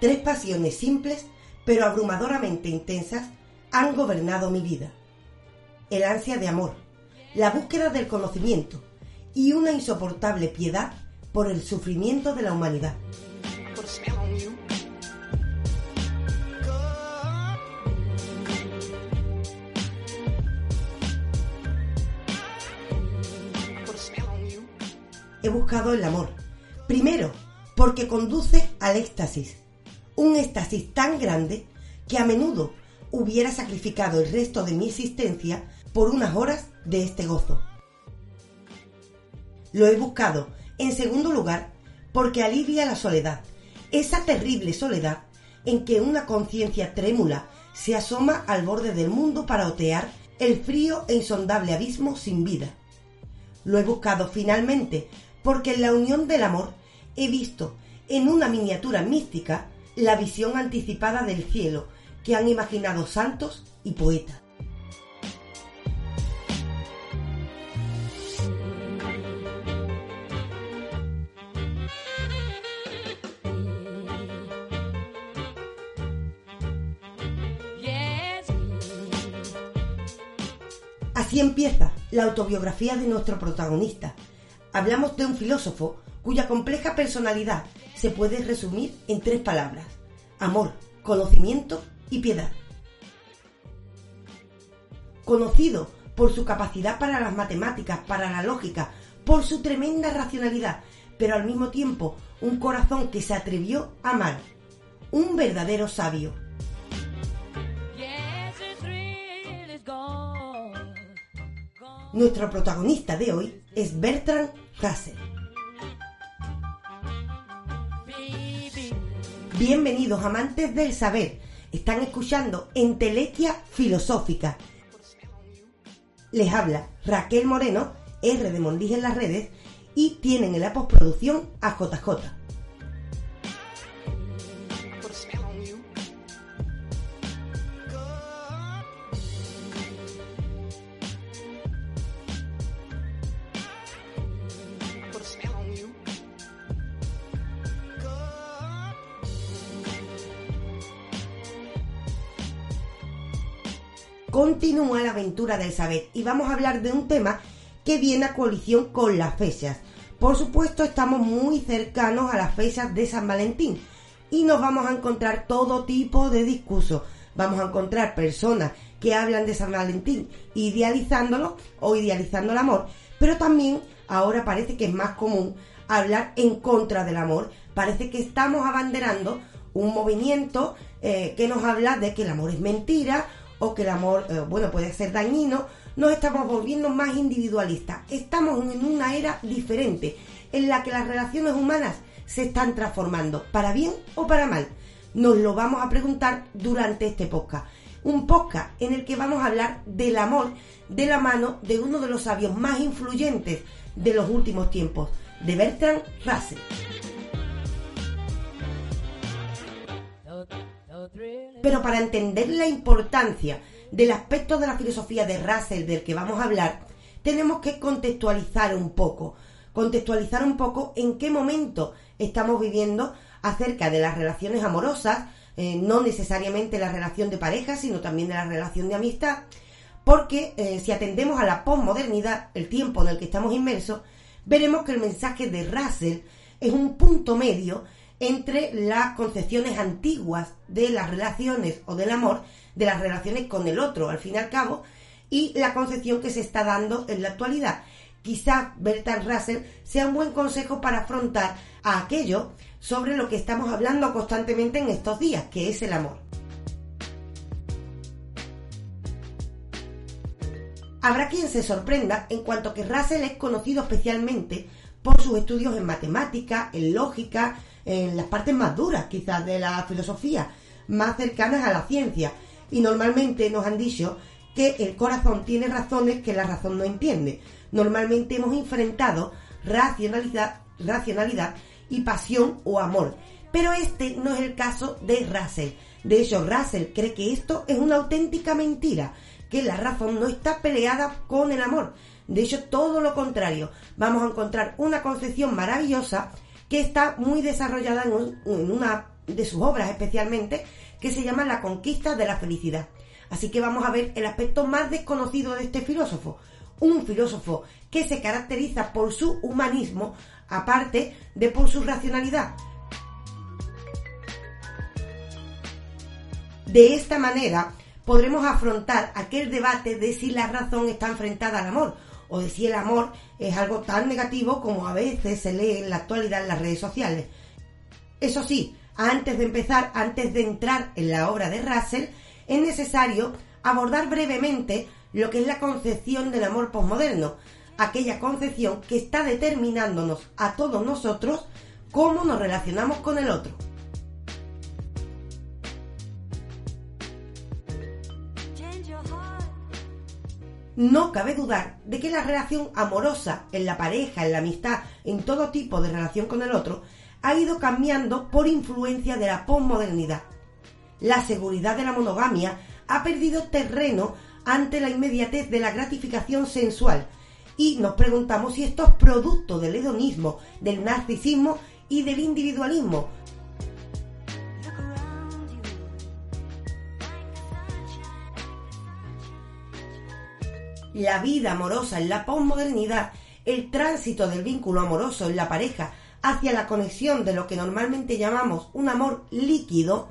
Tres pasiones simples pero abrumadoramente intensas han gobernado mi vida. El ansia de amor, la búsqueda del conocimiento y una insoportable piedad por el sufrimiento de la humanidad. He buscado el amor. Primero, porque conduce al éxtasis. Un éxtasis tan grande que a menudo hubiera sacrificado el resto de mi existencia por unas horas de este gozo. Lo he buscado, en segundo lugar, porque alivia la soledad, esa terrible soledad en que una conciencia trémula se asoma al borde del mundo para otear el frío e insondable abismo sin vida. Lo he buscado finalmente porque en la unión del amor he visto en una miniatura mística la visión anticipada del cielo que han imaginado santos y poetas. Así empieza la autobiografía de nuestro protagonista. Hablamos de un filósofo cuya compleja personalidad se puede resumir en tres palabras. Amor, conocimiento y piedad. Conocido por su capacidad para las matemáticas, para la lógica, por su tremenda racionalidad, pero al mismo tiempo un corazón que se atrevió a amar. Un verdadero sabio. Nuestro protagonista de hoy es Bertrand Russell. Bienvenidos amantes del saber. Están escuchando Entelequia Filosófica. Les habla Raquel Moreno, R de Mondis en las redes, y tienen en la postproducción a JJ. Continúa la aventura del saber y vamos a hablar de un tema que viene a colisión con las fechas. Por supuesto, estamos muy cercanos a las fechas de San Valentín y nos vamos a encontrar todo tipo de discursos. Vamos a encontrar personas que hablan de San Valentín idealizándolo o idealizando el amor, pero también ahora parece que es más común hablar en contra del amor. Parece que estamos abanderando un movimiento eh, que nos habla de que el amor es mentira o que el amor, eh, bueno, puede ser dañino, nos estamos volviendo más individualistas. Estamos en una era diferente, en la que las relaciones humanas se están transformando, para bien o para mal. Nos lo vamos a preguntar durante este podcast. Un podcast en el que vamos a hablar del amor de la mano de uno de los sabios más influyentes de los últimos tiempos, de Bertrand Russell. Pero para entender la importancia del aspecto de la filosofía de Russell del que vamos a hablar, tenemos que contextualizar un poco, contextualizar un poco en qué momento estamos viviendo acerca de las relaciones amorosas, eh, no necesariamente la relación de pareja, sino también de la relación de amistad, porque eh, si atendemos a la posmodernidad, el tiempo en el que estamos inmersos, veremos que el mensaje de Russell es un punto medio entre las concepciones antiguas de las relaciones o del amor, de las relaciones con el otro, al fin y al cabo, y la concepción que se está dando en la actualidad. Quizá Bertrand Russell sea un buen consejo para afrontar a aquello sobre lo que estamos hablando constantemente en estos días, que es el amor. Habrá quien se sorprenda en cuanto que Russell es conocido especialmente por sus estudios en matemática, en lógica, en las partes más duras quizás de la filosofía, más cercanas a la ciencia. Y normalmente nos han dicho que el corazón tiene razones que la razón no entiende. Normalmente hemos enfrentado racionalidad, racionalidad y pasión o amor. Pero este no es el caso de Russell. De hecho, Russell cree que esto es una auténtica mentira, que la razón no está peleada con el amor. De hecho, todo lo contrario. Vamos a encontrar una concepción maravillosa que está muy desarrollada en, una de sus obras especialmente, que se llama La conquista de la felicidad. Así que vamos a ver el aspecto más desconocido de este filósofo. Un filósofo que se caracteriza por su humanismo, aparte de por su racionalidad. De esta manera podremos afrontar aquel debate de si la razón está enfrentada al amor o de si el amor es algo tan negativo como a veces se lee en la actualidad en las redes sociales. Eso sí, antes de empezar, antes de entrar en la obra de Russell, es necesario abordar brevemente lo que es la concepción del amor posmoderno, aquella concepción que está determinándonos a todos nosotros cómo nos relacionamos con el otro. No cabe dudar de que la relación amorosa en la pareja, en la amistad, en todo tipo de relación con el otro, ha ido cambiando por influencia de la posmodernidad. La seguridad de la monogamia ha perdido terreno ante la inmediatez de la gratificación sensual y nos preguntamos si esto es producto del hedonismo, del narcisismo y del individualismo, la vida amorosa en la posmodernidad, el tránsito del vínculo amoroso en la pareja hacia la conexión de lo que normalmente llamamos un amor líquido,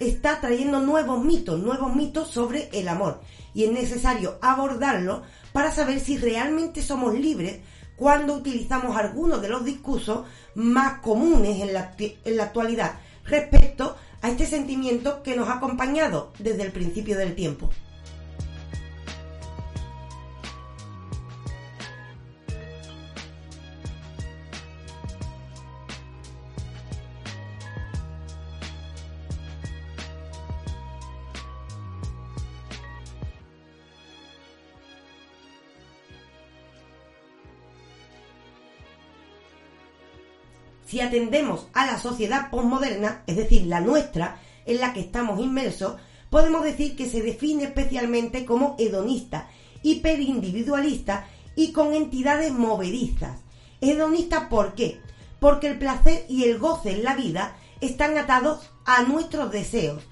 está trayendo nuevos mitos, nuevos mitos sobre el amor. Y es necesario abordarlo para saber si realmente somos libres cuando utilizamos algunos de los discursos más comunes en la, en la actualidad respecto a este sentimiento que nos ha acompañado desde el principio del tiempo. Si atendemos a la sociedad postmoderna, es decir, la nuestra, en la que estamos inmersos, podemos decir que se define especialmente como hedonista, hiperindividualista y con entidades movedizas. Hedonista ¿por qué? Porque el placer y el goce en la vida están atados a nuestros deseos.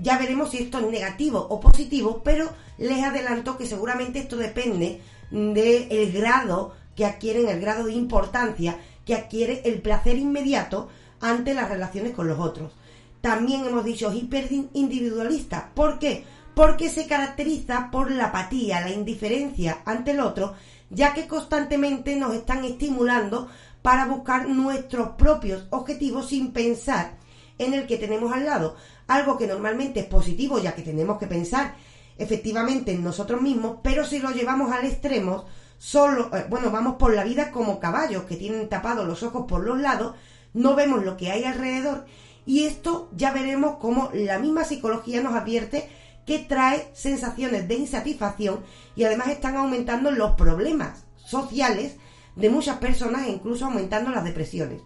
Ya veremos si esto es negativo o positivo, pero les adelanto que seguramente esto depende del grado que adquieren, el grado de importancia que adquiere el placer inmediato ante las relaciones con los otros. También hemos dicho hiperindividualista. ¿Por qué? Porque se caracteriza por la apatía, la indiferencia ante el otro, ya que constantemente nos están estimulando para buscar nuestros propios objetivos sin pensar en el que tenemos al lado. Algo que normalmente es positivo, ya que tenemos que pensar efectivamente en nosotros mismos, pero si lo llevamos al extremo, solo, eh, bueno, vamos por la vida como caballos que tienen tapados los ojos por los lados, no vemos lo que hay alrededor y esto ya veremos cómo la misma psicología nos advierte que trae sensaciones de insatisfacción y además están aumentando los problemas sociales de muchas personas e incluso aumentando las depresiones.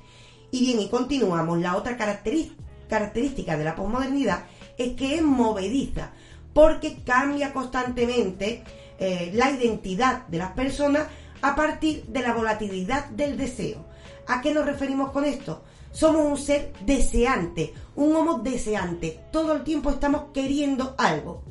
Y bien, y continuamos. La otra característica de la posmodernidad es que es movediza, porque cambia constantemente eh, la identidad de las personas a partir de la volatilidad del deseo. ¿A qué nos referimos con esto? Somos un ser deseante, un homo deseante. Todo el tiempo estamos queriendo algo.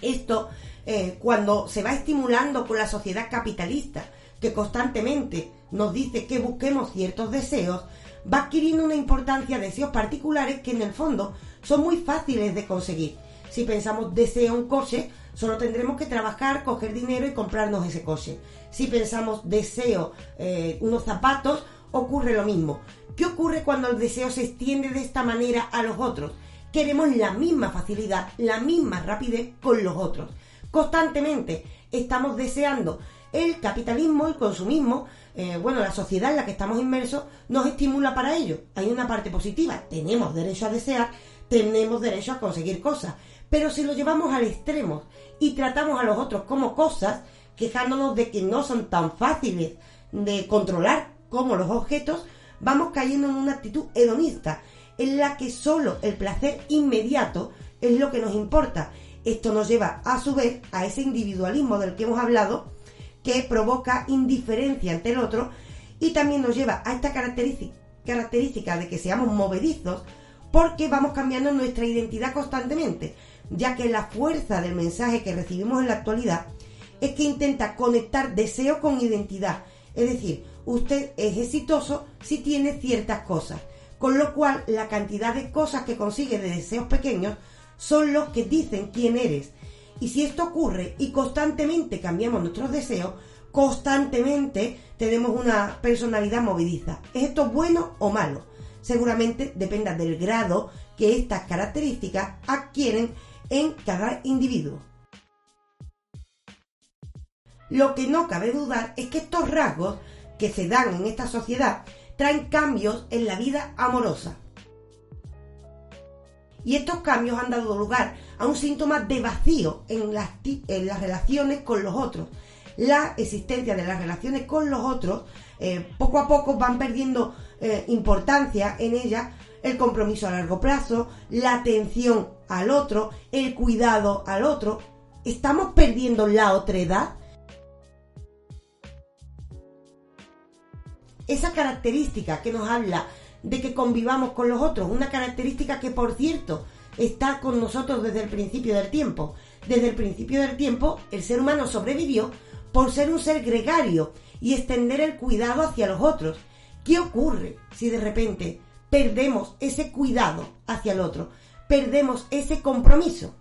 Esto, eh, cuando se va estimulando con la sociedad capitalista, que constantemente nos dice que busquemos ciertos deseos, va adquiriendo una importancia deseos particulares que en el fondo son muy fáciles de conseguir. Si pensamos deseo un coche, Solo tendremos que trabajar, coger dinero y comprarnos ese coche. Si pensamos deseo eh, unos zapatos, ocurre lo mismo. ¿Qué ocurre cuando el deseo se extiende de esta manera a los otros? Queremos la misma facilidad, la misma rapidez con los otros. Constantemente estamos deseando el capitalismo, el consumismo, eh, bueno, la sociedad en la que estamos inmersos nos estimula para ello. Hay una parte positiva, tenemos derecho a desear, tenemos derecho a conseguir cosas. Pero si lo llevamos al extremo y tratamos a los otros como cosas, quejándonos de que no son tan fáciles de controlar como los objetos, vamos cayendo en una actitud hedonista, en la que solo el placer inmediato es lo que nos importa. Esto nos lleva a su vez a ese individualismo del que hemos hablado, que provoca indiferencia ante el otro y también nos lleva a esta característica, de que seamos movedizos porque vamos cambiando nuestra identidad constantemente, ya que la fuerza del mensaje que recibimos en la actualidad es que intenta conectar deseo con identidad. Es decir, usted es exitoso si tiene ciertas cosas, con lo cual la cantidad de cosas que consigue de deseos pequeños son los que dicen quién eres. Y si esto ocurre y constantemente cambiamos nuestros deseos, constantemente tenemos una personalidad movidiza. ¿Es esto bueno o malo? Seguramente dependa del grado que estas características adquieren en cada individuo. Lo que no cabe dudar es que estos rasgos que se dan en esta sociedad traen cambios en la vida amorosa. Y estos cambios han dado lugar a un síntoma de vacío en las, en las relaciones con los otros. La existencia de las relaciones con los otros eh, poco a poco van perdiendo eh, importancia en ellas el compromiso a largo plazo, la atención al otro, el cuidado al otro. ¿Estamos perdiendo la otredad? Esa característica que nos habla de que convivamos con los otros, una característica que por cierto está con nosotros desde el principio del tiempo. Desde el principio del tiempo el ser humano sobrevivió por ser un ser gregario y extender el cuidado hacia los otros. ¿Qué ocurre si de repente perdemos ese cuidado hacia el otro? Perdemos ese compromiso.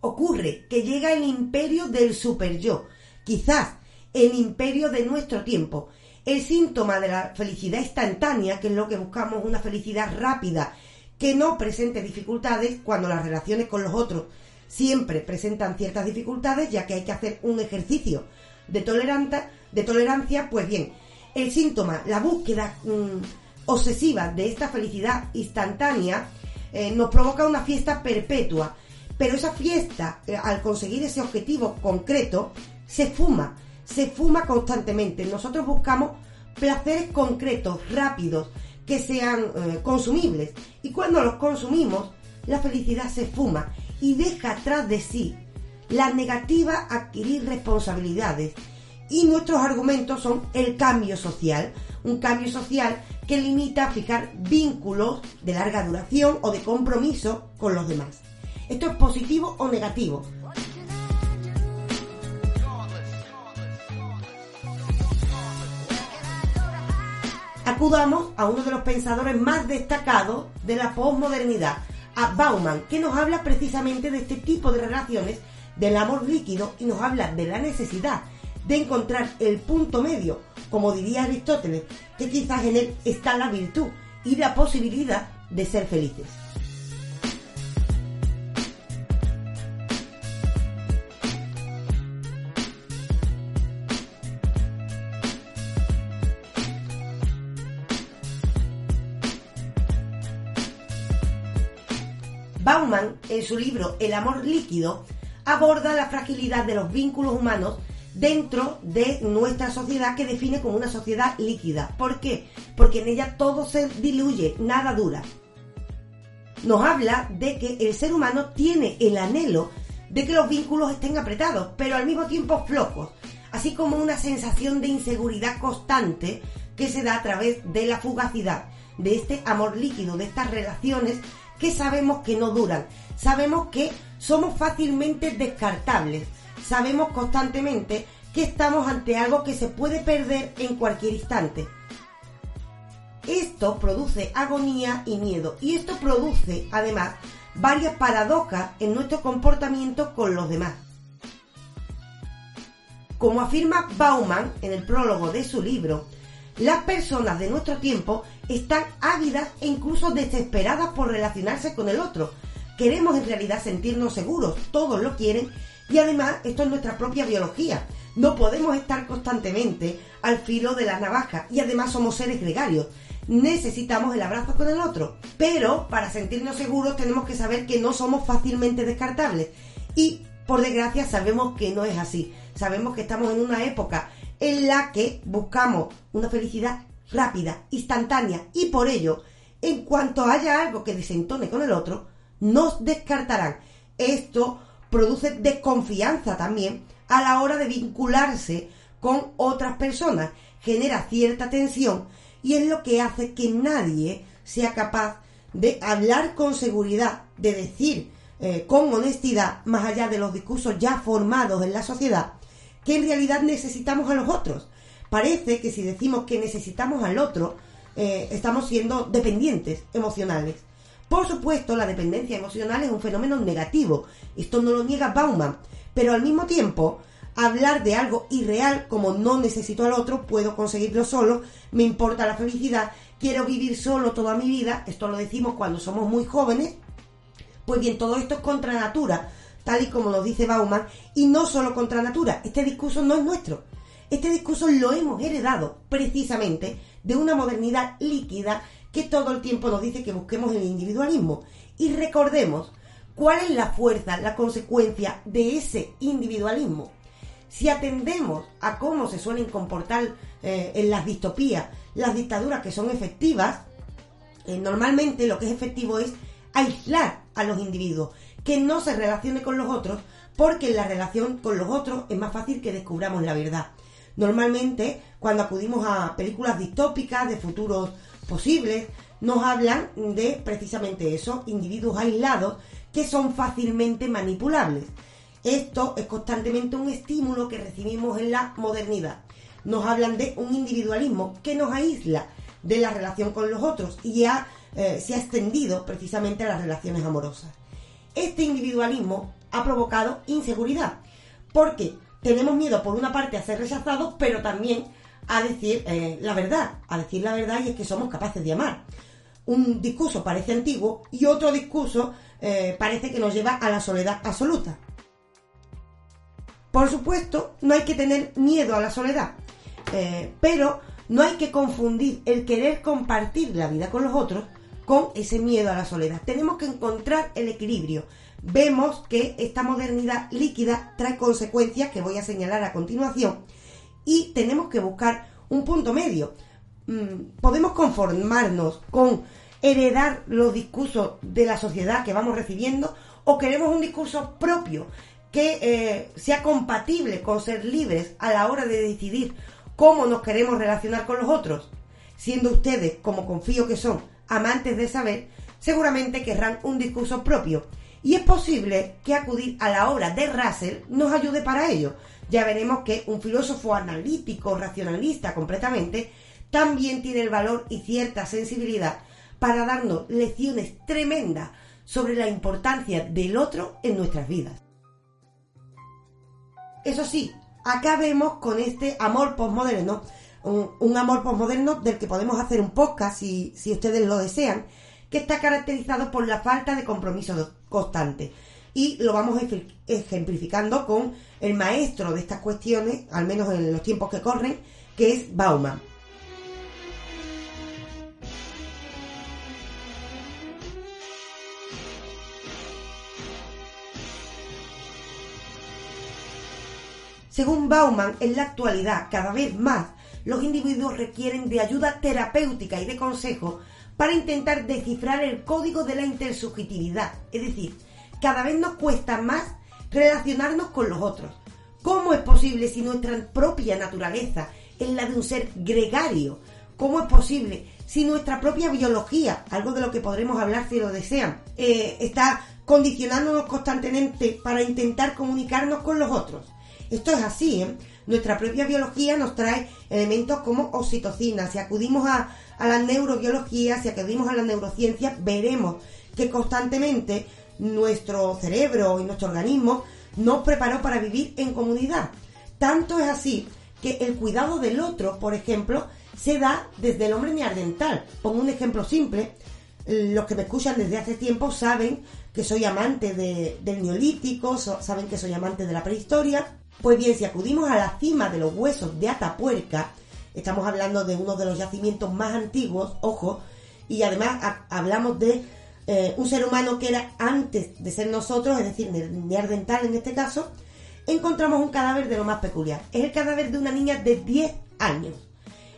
Ocurre que llega el imperio del super yo, quizás el imperio de nuestro tiempo. El síntoma de la felicidad instantánea, que es lo que buscamos, una felicidad rápida, que no presente dificultades cuando las relaciones con los otros siempre presentan ciertas dificultades, ya que hay que hacer un ejercicio de, de tolerancia, pues bien, el síntoma, la búsqueda mm, obsesiva de esta felicidad instantánea, eh, nos provoca una fiesta perpetua. Pero esa fiesta, eh, al conseguir ese objetivo concreto, se fuma, se fuma constantemente. Nosotros buscamos placeres concretos, rápidos, que sean eh, consumibles. Y cuando los consumimos, la felicidad se fuma y deja atrás de sí la negativa a adquirir responsabilidades. Y nuestros argumentos son el cambio social, un cambio social que limita a fijar vínculos de larga duración o de compromiso con los demás. ¿Esto es positivo o negativo? Acudamos a uno de los pensadores más destacados de la posmodernidad, a Bauman, que nos habla precisamente de este tipo de relaciones, del amor líquido y nos habla de la necesidad de encontrar el punto medio, como diría Aristóteles, que quizás en él está la virtud y la posibilidad de ser felices. Bauman, en su libro El amor líquido, aborda la fragilidad de los vínculos humanos dentro de nuestra sociedad que define como una sociedad líquida. ¿Por qué? Porque en ella todo se diluye, nada dura. Nos habla de que el ser humano tiene el anhelo de que los vínculos estén apretados, pero al mismo tiempo flojos, así como una sensación de inseguridad constante que se da a través de la fugacidad, de este amor líquido, de estas relaciones que sabemos que no duran, sabemos que somos fácilmente descartables, sabemos constantemente que estamos ante algo que se puede perder en cualquier instante. Esto produce agonía y miedo y esto produce además varias paradojas en nuestro comportamiento con los demás. Como afirma Bauman en el prólogo de su libro, las personas de nuestro tiempo están ávidas e incluso desesperadas por relacionarse con el otro. Queremos en realidad sentirnos seguros, todos lo quieren y además esto es nuestra propia biología. No podemos estar constantemente al filo de la navaja y además somos seres gregarios. Necesitamos el abrazo con el otro. Pero para sentirnos seguros tenemos que saber que no somos fácilmente descartables. Y por desgracia sabemos que no es así. Sabemos que estamos en una época en la que buscamos una felicidad rápida, instantánea y por ello, en cuanto haya algo que desentone con el otro, nos descartarán. Esto produce desconfianza también a la hora de vincularse con otras personas, genera cierta tensión y es lo que hace que nadie sea capaz de hablar con seguridad, de decir eh, con honestidad, más allá de los discursos ya formados en la sociedad, que en realidad necesitamos a los otros. Parece que si decimos que necesitamos al otro, eh, estamos siendo dependientes emocionales. Por supuesto, la dependencia emocional es un fenómeno negativo. Esto no lo niega Bauman. Pero al mismo tiempo, hablar de algo irreal como no necesito al otro, puedo conseguirlo solo, me importa la felicidad, quiero vivir solo toda mi vida, esto lo decimos cuando somos muy jóvenes, pues bien, todo esto es contra natura, tal y como nos dice Bauman, y no solo contra natura, este discurso no es nuestro, este discurso lo hemos heredado precisamente de una modernidad líquida que todo el tiempo nos dice que busquemos el individualismo. Y recordemos cuál es la fuerza, la consecuencia de ese individualismo. Si atendemos a cómo se suelen comportar eh, en las distopías las dictaduras que son efectivas, eh, normalmente lo que es efectivo es aislar a los individuos, que no se relacione con los otros, porque en la relación con los otros es más fácil que descubramos la verdad. Normalmente, cuando acudimos a películas distópicas de futuros posibles, nos hablan de precisamente eso, individuos aislados que son fácilmente manipulables. Esto es constantemente un estímulo que recibimos en la modernidad. Nos hablan de un individualismo que nos aísla de la relación con los otros y eh, se ha extendido precisamente a las relaciones amorosas. Este individualismo ha provocado inseguridad, porque tenemos miedo por una parte a ser rechazados, pero también a decir eh, la verdad, a decir la verdad y es que somos capaces de amar. Un discurso parece antiguo y otro discurso eh, parece que nos lleva a la soledad absoluta. Por supuesto, no hay que tener miedo a la soledad, eh, pero no hay que confundir el querer compartir la vida con los otros con ese miedo a la soledad. Tenemos que encontrar el equilibrio. Vemos que esta modernidad líquida trae consecuencias que voy a señalar a continuación y tenemos que buscar un punto medio. Mm, podemos conformarnos con heredar los discursos de la sociedad que vamos recibiendo o queremos un discurso propio que eh, sea compatible con ser libres a la hora de decidir cómo nos queremos relacionar con los otros. Siendo ustedes, como confío que son, amantes de saber, seguramente querrán un discurso propio. Y es posible que acudir a la obra de Russell nos ayude para ello, ya veremos que un filósofo analítico, racionalista completamente, también tiene el valor y cierta sensibilidad para darnos lecciones tremendas sobre la importancia del otro en nuestras vidas. Eso sí, acá vemos con este amor postmoderno, un, amor postmoderno del que podemos hacer un podcast si, si ustedes lo desean, que está caracterizado por la falta de compromiso constante y lo vamos ejemplificando con el maestro de estas cuestiones, al menos en los tiempos que corren, que es Bauman. Según Bauman, en la actualidad, cada vez más, los individuos requieren de ayuda terapéutica y de consejo para intentar descifrar el código de la intersubjetividad, es decir, cada vez nos cuesta más relacionarnos con los otros. ¿Cómo es posible si nuestra propia naturaleza es la de un ser gregario? ¿Cómo es posible si nuestra propia biología, algo de lo que podremos hablar si lo desean, eh, está condicionándonos constantemente para intentar comunicarnos con los otros? Esto es así, ¿eh? Nuestra propia biología nos trae elementos como oxitocina. Si acudimos a, a la neurobiología, si acudimos a la neurociencia, veremos que constantemente nuestro cerebro y nuestro organismo nos preparó para vivir en comunidad. Tanto es así que el cuidado del otro, por ejemplo, se da desde el hombre neandertal. Pongo un ejemplo simple. Los que me escuchan desde hace tiempo saben que soy amante del neolítico, saben que soy amante de la prehistoria. Pues bien, si acudimos a la cima de los huesos de Atapuerca, estamos hablando de uno de los yacimientos más antiguos, ojo, y además hablamos de eh, un ser humano que era antes de ser nosotros, es decir, neandertal en este caso, encontramos un cadáver de lo más peculiar. Es el cadáver de una niña de 10 años.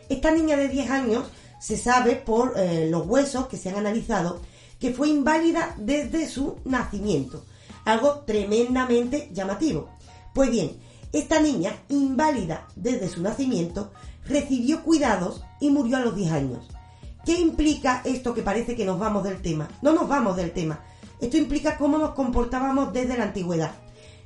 Esta niña de 10 años se sabe por eh, los huesos que se han analizado que fue inválida desde su nacimiento. Algo tremendamente llamativo. Pues bien, esta niña, inválida desde su nacimiento, recibió cuidados y murió a los 10 años. ¿Qué implica esto que parece que nos vamos del tema? No nos vamos del tema. Esto implica cómo nos comportábamos desde la antigüedad.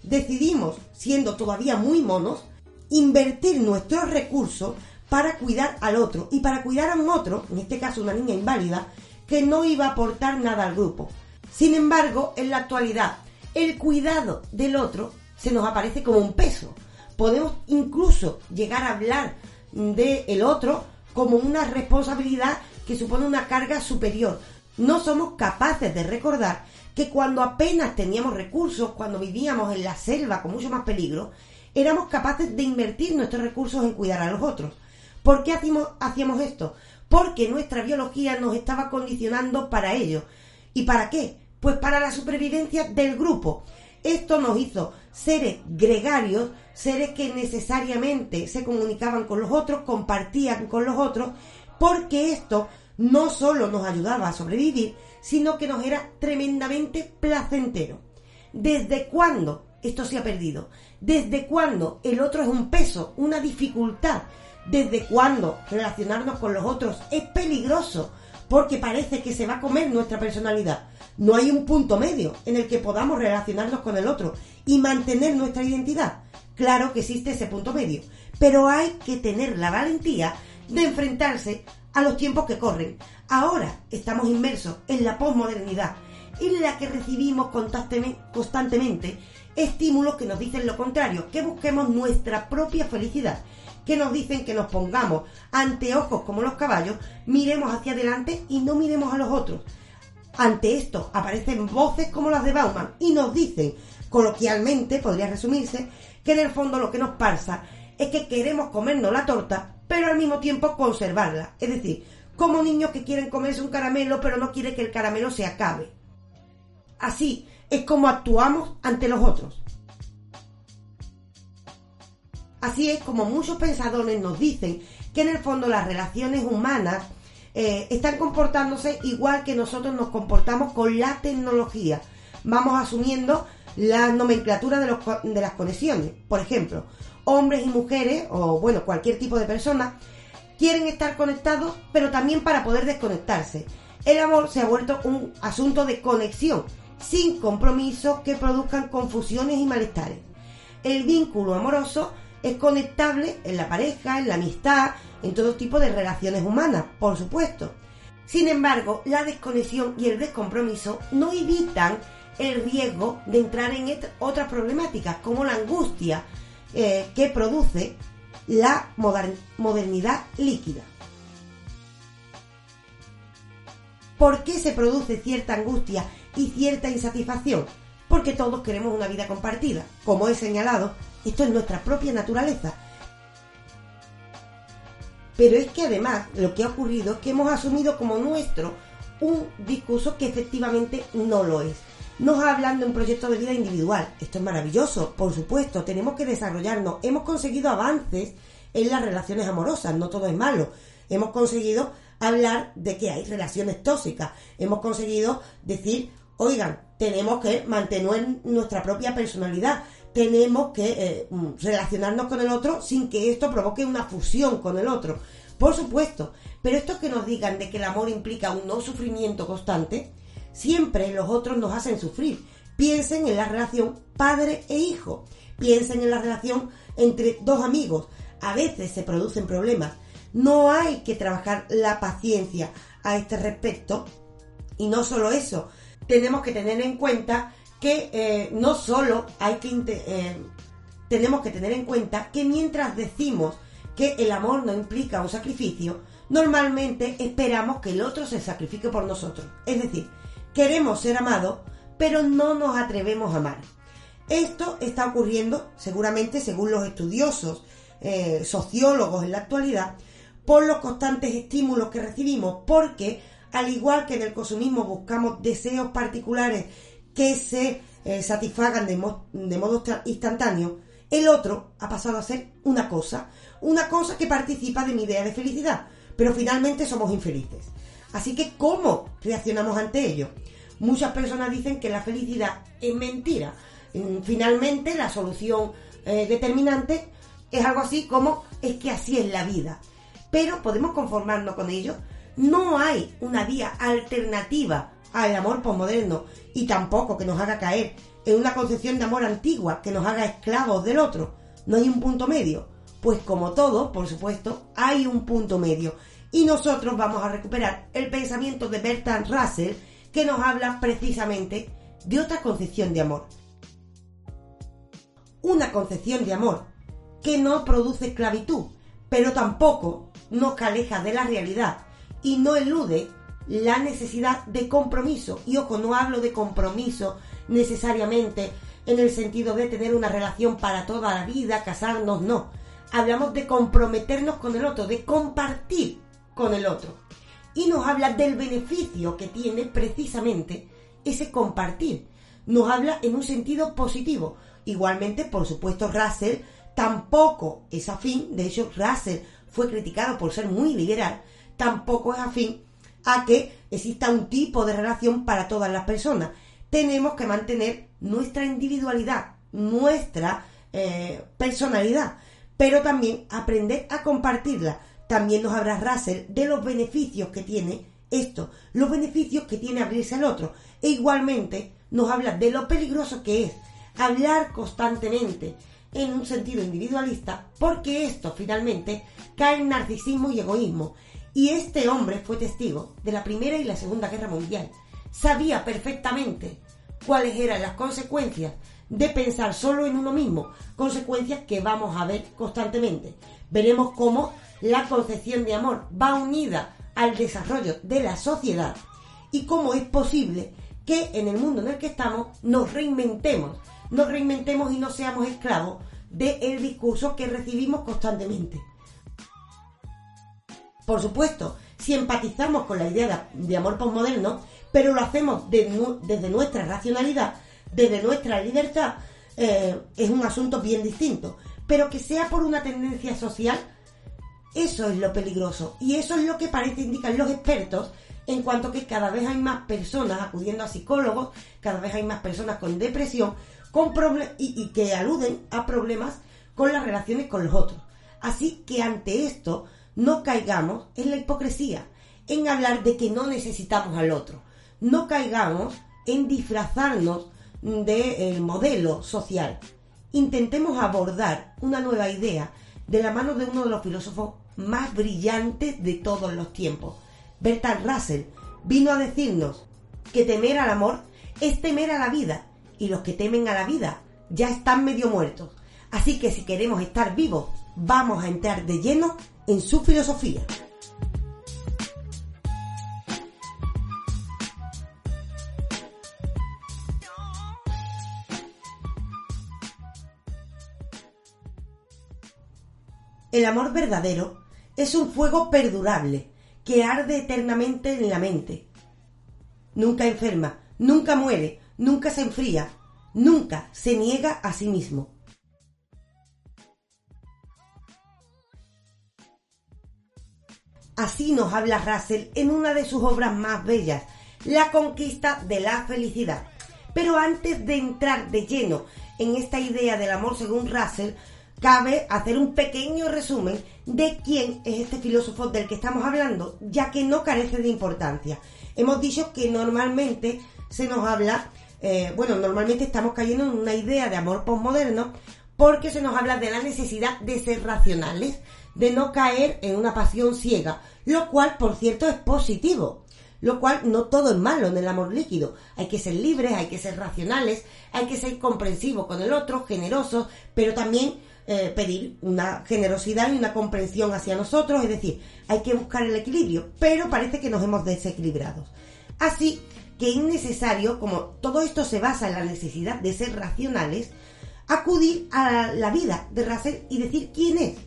Decidimos, siendo todavía muy monos, invertir nuestros recursos para cuidar al otro y para cuidar a un otro, en este caso una niña inválida, que no iba a aportar nada al grupo. Sin embargo, en la actualidad, el cuidado del otro se nos aparece como un peso. Podemos incluso llegar a hablar del otro como una responsabilidad que supone una carga superior. No somos capaces de recordar que cuando apenas teníamos recursos, cuando vivíamos en la selva con mucho más peligro, éramos capaces de invertir nuestros recursos en cuidar a los otros. ¿Por qué hacíamos, esto? Porque nuestra biología nos estaba condicionando para ello. ¿Y para qué? Pues para la supervivencia del grupo. Esto nos hizo seres gregarios, seres que necesariamente se comunicaban con los otros, compartían con los otros, porque esto no solo nos ayudaba a sobrevivir, sino que nos era tremendamente placentero. ¿Desde cuándo esto se ha perdido? ¿Desde cuándo el otro es un peso, una dificultad? ¿Desde cuándo relacionarnos con los otros es peligroso? Porque parece que se va a comer nuestra personalidad. No hay un punto medio en el que podamos relacionarnos con el otro y mantener nuestra identidad. Claro que existe ese punto medio, pero hay que tener la valentía de enfrentarse a los tiempos que corren. Ahora estamos inmersos en la posmodernidad, en la que recibimos constantemente estímulos que nos dicen lo contrario, que busquemos nuestra propia felicidad, que nos dicen que nos pongamos ante ojos como los caballos, miremos hacia adelante y no miremos a los otros. Ante esto aparecen voces como las de Bauman y nos dicen, coloquialmente podría resumirse, que en el fondo lo que nos pasa es que queremos comernos la torta, pero al mismo tiempo conservarla. Es decir, como niños que quieren comerse un caramelo, pero no quieren que el caramelo se acabe. Así es como actuamos ante los otros. Así es como muchos pensadores nos dicen que en el fondo las relaciones humanas eh, están comportándose igual que nosotros nos comportamos con la tecnología. Vamos asumiendo la nomenclatura de, de las conexiones. Por ejemplo, hombres y mujeres, o bueno, cualquier tipo de persona, quieren estar conectados, pero también para poder desconectarse. El amor se ha vuelto un asunto de conexión, sin compromisos que produzcan confusiones y malestares. El vínculo amoroso es conectable en la pareja, en la amistad, en todo tipo de relaciones humanas, por supuesto. Sin embargo, la desconexión y el descompromiso no evitan el riesgo de entrar en otras problemáticas como la angustia, eh, que produce la modernidad líquida. ¿Por qué se produce cierta angustia y cierta insatisfacción? Porque todos queremos una vida compartida. Como he señalado, esto es nuestra propia naturaleza. Pero es que además lo que ha ocurrido es que hemos asumido como nuestro un discurso que efectivamente no lo es nos hablan de un proyecto de vida individual. Esto es maravilloso, por supuesto, tenemos que desarrollarnos. Hemos conseguido avances en las relaciones amorosas, no todo es malo. Hemos conseguido hablar de que hay relaciones tóxicas. Hemos conseguido decir, oigan, tenemos que mantener nuestra propia personalidad. Tenemos que eh, mm, relacionarnos con el otro sin que esto provoque una fusión con el otro. Por supuesto, pero esto que nos digan de que el amor implica un no sufrimiento constante, Siempre los otros nos hacen sufrir. Piensen en la relación padre e hijo. Piensen en la relación entre dos amigos. A veces se producen problemas. No hay que trabajar la paciencia a este respecto. Y no solo eso, tenemos que tener en cuenta que eh, no solo hay que... Eh, tenemos que tener en cuenta que mientras decimos que el amor no implica un sacrificio, normalmente esperamos que el otro se sacrifique por nosotros. Es decir, Queremos ser amados, pero no nos atrevemos a amar. Esto está ocurriendo, seguramente según los estudiosos, eh, sociólogos en la actualidad, por los constantes estímulos que recibimos, porque al igual que en el consumismo buscamos deseos particulares que se eh, satisfagan de, de modo instantáneo, el otro ha pasado a ser una cosa, una cosa que participa de mi idea de felicidad, pero finalmente somos infelices. Así que, ¿cómo reaccionamos ante ello? Muchas personas dicen que la felicidad es mentira. Mm, finalmente, la solución eh, determinante es algo así como es que así es la vida. Pero podemos conformarnos con ello. No hay una vía alternativa al amor posmoderno y tampoco que nos haga caer en una concepción de amor antigua que nos haga esclavos del otro. No hay un punto medio. Pues como todo, por supuesto, hay un punto medio. Y nosotros vamos a recuperar el pensamiento de Bertrand Russell que nos habla precisamente de otra concepción de amor. Una concepción de amor que no produce esclavitud, pero tampoco nos aleja de la realidad y no elude la necesidad de compromiso. Y ojo, no hablo de compromiso necesariamente en el sentido de tener una relación para toda la vida, casarnos, no. Hablamos de comprometernos con el otro, de compartir con el otro. Y nos habla del beneficio que tiene precisamente ese compartir. Nos habla en un sentido positivo. Igualmente, por supuesto, Russell tampoco es afín, de hecho, Russell fue criticado por ser muy liberal, tampoco es afín a que exista un tipo de relación para todas las personas. Tenemos que mantener nuestra individualidad, nuestra eh, personalidad, pero también aprender a compartirla. También nos habla Russell de los beneficios que tiene esto, los beneficios que tiene abrirse al otro. E igualmente nos habla de lo peligroso que es hablar constantemente en un sentido individualista, porque esto finalmente cae en narcisismo y egoísmo. Y este hombre fue testigo de la Primera y la Segunda Guerra Mundial. Sabía perfectamente cuáles eran las consecuencias de pensar solo en uno mismo, consecuencias que vamos a ver constantemente. Veremos cómo la concepción de amor va unida al desarrollo de la sociedad y cómo es posible que en el mundo en el que estamos nos reinventemos, nos reinventemos y no seamos esclavos del discurso que recibimos constantemente. Por supuesto, si empatizamos con la idea de, amor postmoderno, pero lo hacemos desde nuestra racionalidad, desde nuestra libertad, eh, es un asunto bien distinto. Pero que sea por una tendencia social, eso es lo peligroso. Y eso es lo que parece indicar los expertos en cuanto que cada vez hay más personas acudiendo a psicólogos, cada vez hay más personas con depresión con y, y que aluden a problemas con las relaciones con los otros. Así que ante esto no caigamos en la hipocresía, en hablar de que no necesitamos al otro. No caigamos en disfrazarnos del modelo social. Intentemos abordar una nueva idea de la mano de uno de los filósofos más brillantes de todos los tiempos, Bertrand Russell vino a decirnos que temer al amor es temer a la vida y los que temen a la vida ya están medio muertos. Así que si queremos estar vivos, vamos a entrar de lleno en su filosofía. El amor verdadero es un fuego perdurable que arde eternamente en la mente. Nunca enferma, nunca muere, nunca se enfría, nunca se niega a sí mismo. Así nos habla Russell en una de sus obras más bellas, La conquista de la felicidad. Pero antes de entrar de lleno en esta idea del amor según Russell, cabe hacer un pequeño resumen de quién es este filósofo del que estamos hablando, ya que no carece de importancia. Hemos dicho que normalmente se nos habla, eh, bueno, normalmente estamos cayendo en una idea de amor postmoderno porque se nos habla de la necesidad de ser racionales, de no caer en una pasión ciega, lo cual, por cierto, es positivo. Lo cual no todo es malo en el amor líquido. Hay que ser libres, hay que ser racionales, hay que ser comprensivos con el otro, generosos, pero también eh, pedir una generosidad y una comprensión hacia nosotros, es decir, hay que buscar el equilibrio, pero parece que nos hemos desequilibrado. Así que es necesario, como todo esto se basa en la necesidad de ser racionales, acudir a la vida de Russell y decir quién es.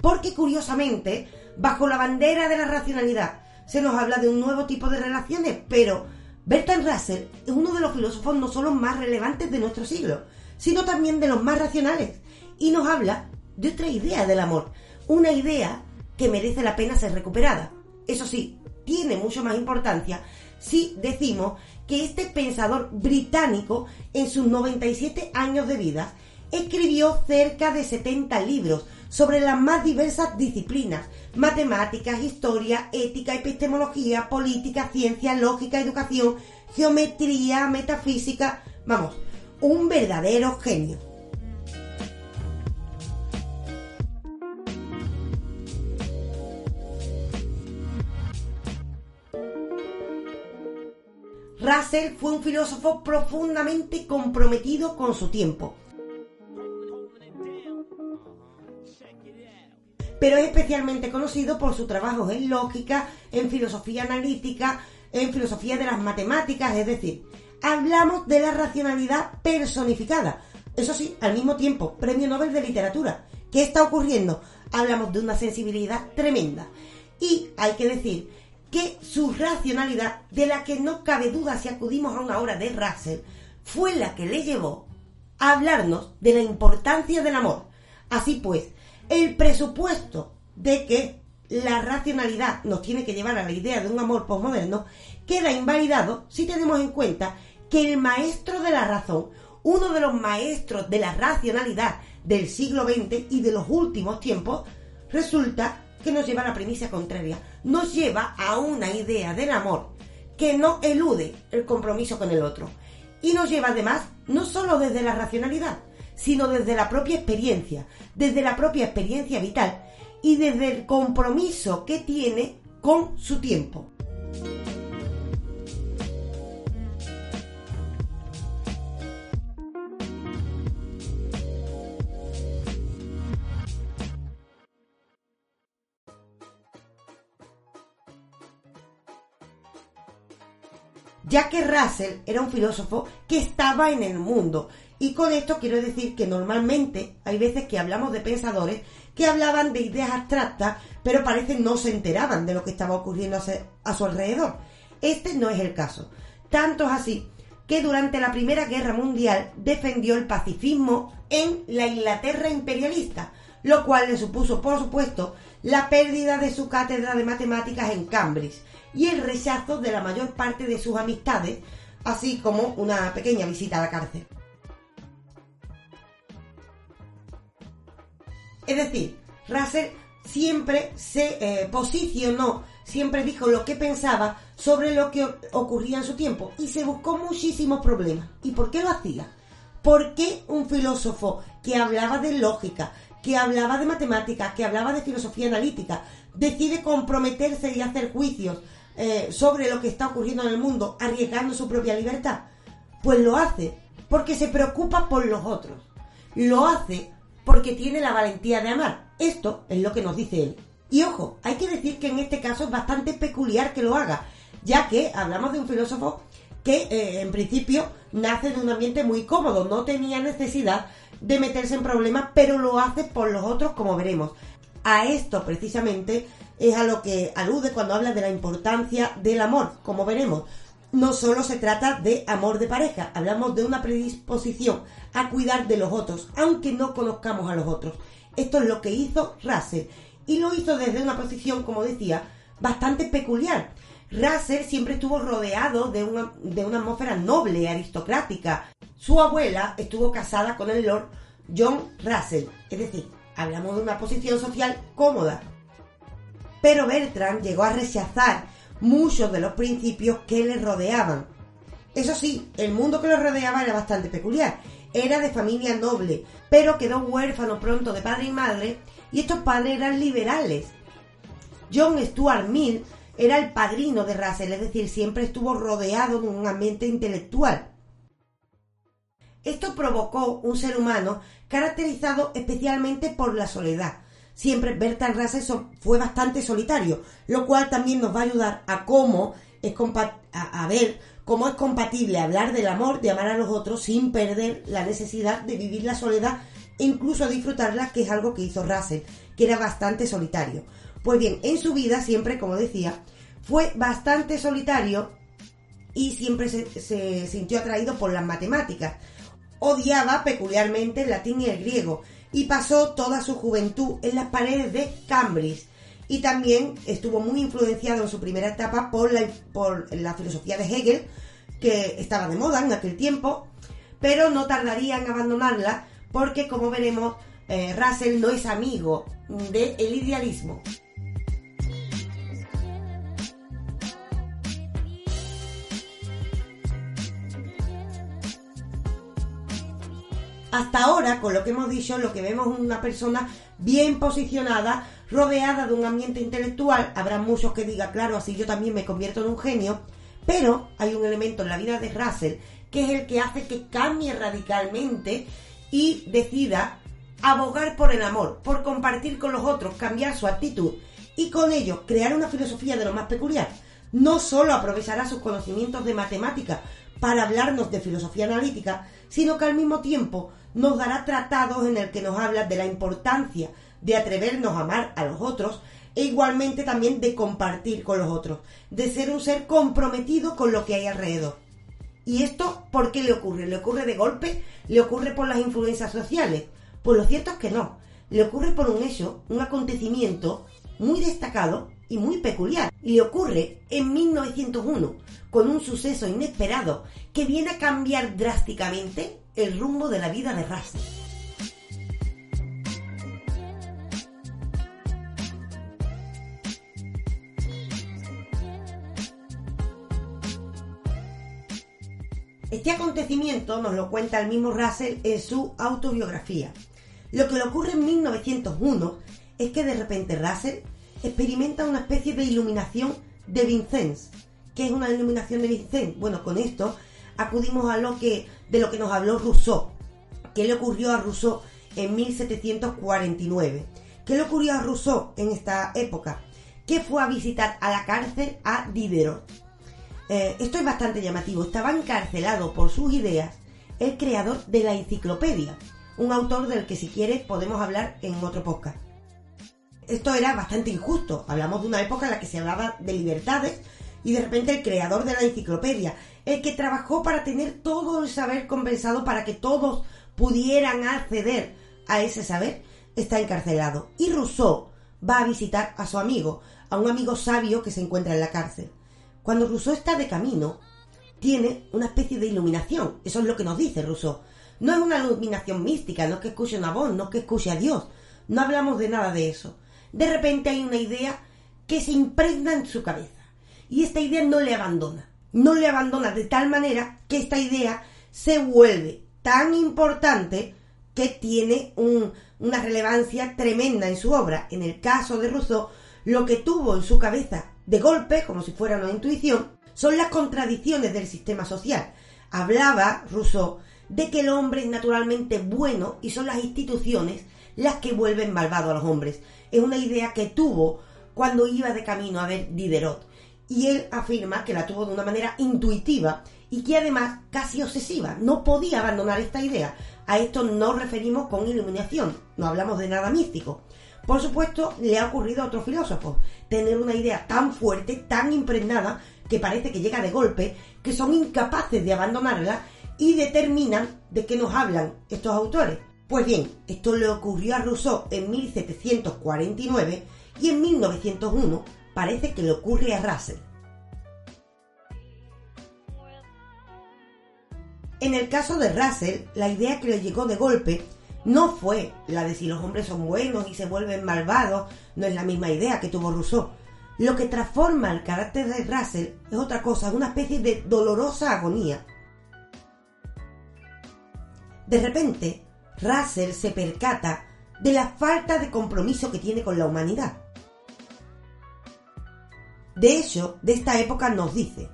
Porque curiosamente, bajo la bandera de la racionalidad, se nos habla de un nuevo tipo de relaciones, pero Bertrand Russell es uno de los filósofos no solo más relevantes de nuestro siglo, sino también de los más racionales y nos habla de otra idea del amor, una idea que merece la pena ser recuperada. Eso sí, tiene mucho más importancia si decimos que este pensador británico en sus 97 años de vida escribió cerca de 70 libros sobre las más diversas disciplinas, matemáticas, historia, ética, epistemología, política, ciencia, lógica, educación, geometría, metafísica, vamos, un verdadero genio. Russell fue un filósofo profundamente comprometido con su tiempo. Pero es especialmente conocido por sus trabajos en lógica, en filosofía analítica, en filosofía de las matemáticas, es decir, hablamos de la racionalidad personificada. Eso sí, al mismo tiempo, Premio Nobel de Literatura. ¿Qué está ocurriendo? Hablamos de una sensibilidad tremenda. Y hay que decir que su racionalidad, de la que no cabe duda si acudimos a una obra de Russell, fue la que le llevó a hablarnos de la importancia del amor. Así pues, el presupuesto de que la racionalidad nos tiene que llevar a la idea de un amor posmoderno queda invalidado si tenemos en cuenta que el maestro de la razón, uno de los maestros de la racionalidad del siglo XX y de los últimos tiempos, resulta que nos lleva a la premisa contraria, nos lleva a una idea del amor que no elude el compromiso con el otro. Y nos lleva además no solo desde la racionalidad, sino desde la propia experiencia, desde la propia experiencia vital y desde el compromiso que tiene con su tiempo. Ya que Russell era un filósofo que estaba en el mundo. Y con esto quiero decir que normalmente hay veces que hablamos de pensadores que hablaban de ideas abstractas, pero parece no se enteraban de lo que estaba ocurriendo a su alrededor. Este no es el caso. Tanto es así que durante la Primera Guerra Mundial defendió el pacifismo en la Inglaterra imperialista, lo cual le supuso, por supuesto, la pérdida de su cátedra de matemáticas en Cambridge y el rechazo de la mayor parte de sus amistades, así como una pequeña visita a la cárcel. Es decir, Russell siempre se eh, posicionó, siempre dijo lo que pensaba sobre lo que ocurría en su tiempo y se buscó muchísimos problemas. ¿Y por qué lo hacía? ¿Por qué un filósofo que hablaba de lógica, que hablaba de matemáticas, que hablaba de filosofía analítica, decide comprometerse y hacer juicios eh, sobre lo que está ocurriendo en el mundo, arriesgando su propia libertad? Pues lo hace porque se preocupa por los otros. Lo hace porque tiene la valentía de amar. Esto es lo que nos dice él. Y ojo, hay que decir que en este caso es bastante peculiar que lo haga, ya que hablamos de un filósofo que eh, en principio nace de un ambiente muy cómodo, no tenía necesidad de meterse en problemas, pero lo hace por los otros como veremos. A esto precisamente es a lo que alude cuando habla de la importancia del amor, como veremos. No solo se trata de amor de pareja, hablamos de una predisposición a cuidar de los otros, aunque no conozcamos a los otros. Esto es lo que hizo Russell y lo hizo desde una posición, como decía, bastante peculiar. Russell siempre estuvo rodeado de una, de una atmósfera noble, aristocrática. Su abuela estuvo casada con el Lord John Russell, es decir, hablamos de una posición social cómoda, pero Bertrand llegó a rechazar muchos de los principios que le rodeaban. Eso sí, el mundo que lo rodeaba era bastante peculiar. Era de familia noble, pero quedó huérfano pronto de padre y madre, y estos padres eran liberales. John Stuart Mill era el padrino de Russell, es decir, siempre estuvo rodeado de un ambiente intelectual. Esto provocó un ser humano caracterizado especialmente por la soledad, siempre Bertrand Russell fue bastante solitario, lo cual también nos va a ayudar a cómo es a, ver cómo es compatible hablar del amor, de amar a los otros sin perder la necesidad de vivir la soledad e incluso disfrutarla, que es algo que hizo Russell, que era bastante solitario. Pues bien, en su vida siempre, como decía, fue bastante solitario y siempre se, se sintió atraído por las matemáticas. Odiaba peculiarmente el latín y el griego, y pasó toda su juventud en las paredes de Cambridge. Y también estuvo muy influenciado en su primera etapa por la, filosofía de Hegel, que estaba de moda en aquel tiempo, pero no tardaría en abandonarla porque como veremos, eh, Russell no es amigo del idealismo. Hasta ahora, con lo que hemos dicho, lo que vemos es una persona bien posicionada, rodeada de un ambiente intelectual. Habrá muchos que digan, claro, así yo también me convierto en un genio. Pero hay un elemento en la vida de Russell que es el que hace que cambie radicalmente y decida abogar por el amor, por compartir con los otros, cambiar su actitud y con ello crear una filosofía de lo más peculiar. No solo aprovechará sus conocimientos de matemática para hablarnos de filosofía analítica, sino que al mismo tiempo nos dará tratados en el que nos habla de la importancia de atrevernos a amar a los otros e igualmente también de compartir con los otros, de ser un ser comprometido con lo que hay alrededor. ¿Y esto por qué le ocurre? ¿Le ocurre de golpe? ¿Le ocurre por las influencias sociales? Pues lo cierto es que no. Le ocurre por un hecho, un acontecimiento muy destacado y muy peculiar. Le ocurre en 1901, con un suceso inesperado que viene a cambiar drásticamente el rumbo de la vida de Russell. Este acontecimiento nos lo cuenta el mismo Russell en su autobiografía. Lo que le ocurre en 1901 es que de repente Russell experimenta una especie de iluminación de Vincennes. ¿Qué es una iluminación de Vincennes? Bueno, con esto acudimos a lo que de lo que nos habló Rousseau. ¿Qué le ocurrió a Rousseau en 1749? ¿Qué le ocurrió a Rousseau en esta época? Que fue a visitar a la cárcel a Diderot. Eh, esto es bastante llamativo. Estaba encarcelado por sus ideas el creador de la enciclopedia, un autor del que si quieres podemos hablar en otro podcast. Esto era bastante injusto. Hablamos de una época en la que se hablaba de libertades y de repente el creador de la enciclopedia, el que trabajó para tener todo el saber compensado para que todos pudieran acceder a ese saber, está encarcelado. Y Rousseau va a visitar a su amigo, a un amigo sabio que se encuentra en la cárcel. Cuando Rousseau está de camino, tiene una especie de iluminación. Eso es lo que nos dice Rousseau. No es una iluminación mística, no es que escuche una voz, no es que escuche a Dios. No hablamos de nada de eso. De repente hay una idea que se impregna en su cabeza. Y esta idea no le abandona no le abandona de tal manera que esta idea se vuelve tan importante que tiene una relevancia tremenda en su obra. En el caso de Rousseau, lo que tuvo en su cabeza de golpe, como si fuera una intuición, son las contradicciones del sistema social. Hablaba Rousseau de que el hombre es naturalmente bueno y son las instituciones las que vuelven malvado a los hombres. Es una idea que tuvo cuando iba de camino a ver Diderot y él afirma que la tuvo de una manera intuitiva y que además casi obsesiva. No podía abandonar esta idea. A esto no referimos con iluminación, no hablamos de nada místico. Por supuesto, le ha ocurrido a otros filósofos tener una idea tan fuerte, tan impregnada, que parece que llega de golpe, que son incapaces de abandonarla y determinan de qué nos hablan estos autores. Pues bien, esto le ocurrió a Rousseau en 1749 y en 1901 parece que le ocurre a Russell. En el caso de Russell, la idea que le llegó de golpe no fue la de si los hombres son buenos y se vuelven malvados, no es la misma idea que tuvo Rousseau. Lo que transforma el carácter de Russell es otra cosa, una especie de dolorosa agonía. De repente, Russell se percata de la falta de compromiso que tiene con la humanidad. De hecho, de esta época nos dice,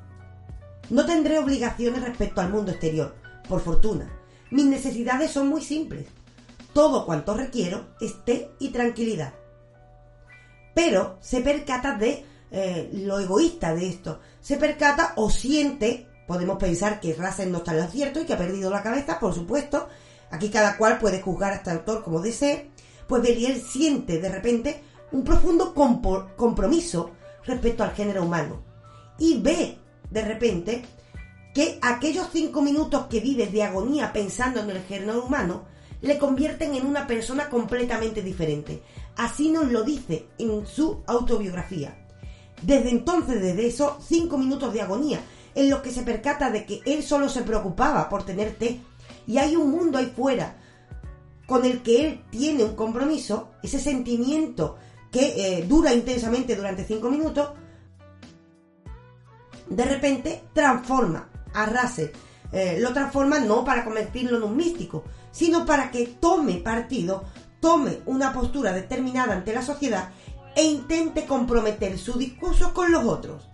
no tendré obligaciones respecto al mundo exterior, por fortuna. Mis necesidades son muy simples. Todo cuanto requiero es té y tranquilidad. Pero se percata de eh, lo egoísta de esto. Se percata o siente, podemos pensar que Russell no está en lo cierto y que ha perdido la cabeza, por supuesto. Aquí cada cual puede juzgar a este autor como desee. Pues Beliel siente de repente un profundo compromiso respecto al género humano. Y ve, de repente, que aquellos cinco minutos que vive de agonía pensando en el género humano le convierten en una persona completamente diferente. Así nos lo dice en su autobiografía. Desde entonces, desde esos cinco minutos de agonía, en los que se percata de que él solo se preocupaba por tener té, y hay un mundo ahí fuera con el que él tiene un compromiso, ese sentimiento que eh, dura intensamente durante cinco minutos, de repente transforma a Russell. Eh, lo transforma no para convertirlo en un místico, sino para que tome partido, tome una postura determinada ante la sociedad e intente comprometer su discurso con los otros.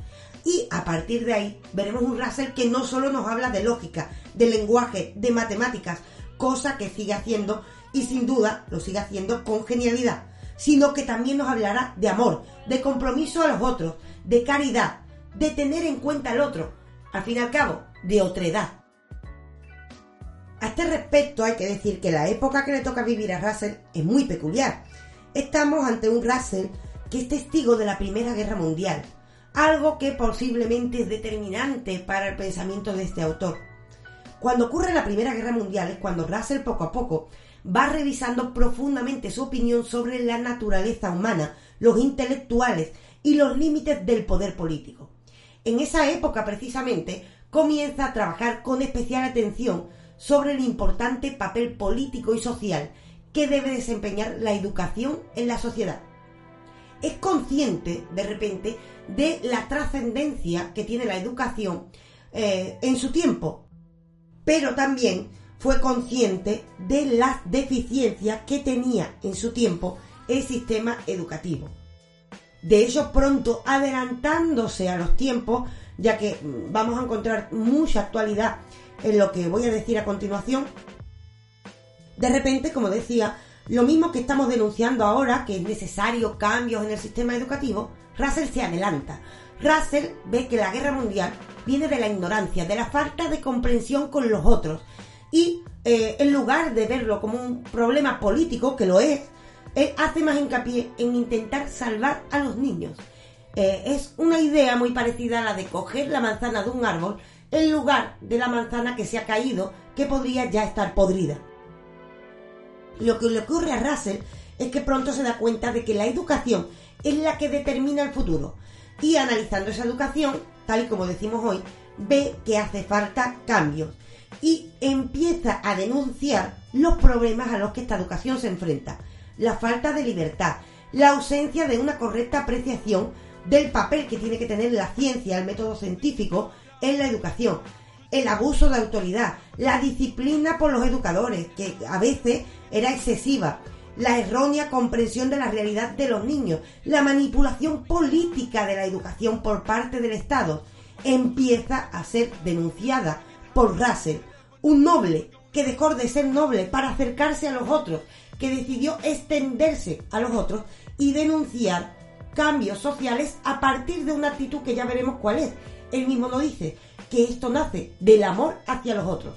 Y a partir de ahí veremos un Russell que no solo nos habla de lógica, de lenguaje, de matemáticas, cosa que sigue haciendo y sin duda lo sigue haciendo con genialidad, sino que también nos hablará de amor, de compromiso a los otros, de caridad, de tener en cuenta al otro, al fin y al cabo, de otredad. A este respecto hay que decir que la época que le toca vivir a Russell es muy peculiar. Estamos ante un Russell que es testigo de la Primera Guerra Mundial, algo que posiblemente es determinante para el pensamiento de este autor. Cuando ocurre la Primera Guerra Mundial es cuando Russell poco a poco va revisando profundamente su opinión sobre la naturaleza humana, los intelectuales y los límites del poder político. En esa época precisamente comienza a trabajar con especial atención sobre el importante papel político y social que debe desempeñar la educación en la sociedad. Es consciente, de repente, de la trascendencia que tiene la educación eh, en su tiempo, pero también fue consciente de las deficiencias que tenía en su tiempo el sistema educativo. De hecho, pronto adelantándose a los tiempos, ya que mm, vamos a encontrar mucha actualidad en lo que voy a decir a continuación, de repente, como decía, lo mismo que estamos denunciando ahora, que es necesario cambios en el sistema educativo, Russell se adelanta. Russell ve que la guerra mundial viene de la ignorancia, de la falta de comprensión con los otros. Y eh, en lugar de verlo como un problema político, que lo es, él hace más hincapié en intentar salvar a los niños. Eh, es una idea muy parecida a la de coger la manzana de un árbol en lugar de la manzana que se ha caído, que podría ya estar podrida. Lo que le ocurre a Russell es que pronto se da cuenta de que la educación es la que determina el futuro. Y analizando esa educación, tal y como decimos hoy, ve que hace falta cambios y empieza a denunciar los problemas a los que esta educación se enfrenta. La falta de libertad, la ausencia de una correcta apreciación del papel que tiene que tener la ciencia, el método científico en la educación, el abuso de autoridad, la disciplina por los educadores, que a veces era excesiva, la errónea comprensión de la realidad de los niños, la manipulación política de la educación por parte del Estado, empieza a ser denunciada por Russell, un noble que dejó de ser noble para acercarse a los otros, que decidió extenderse a los otros y denunciar cambios sociales a partir de una actitud que ya veremos cuál es. Él mismo lo dice, que esto nace del amor hacia los otros.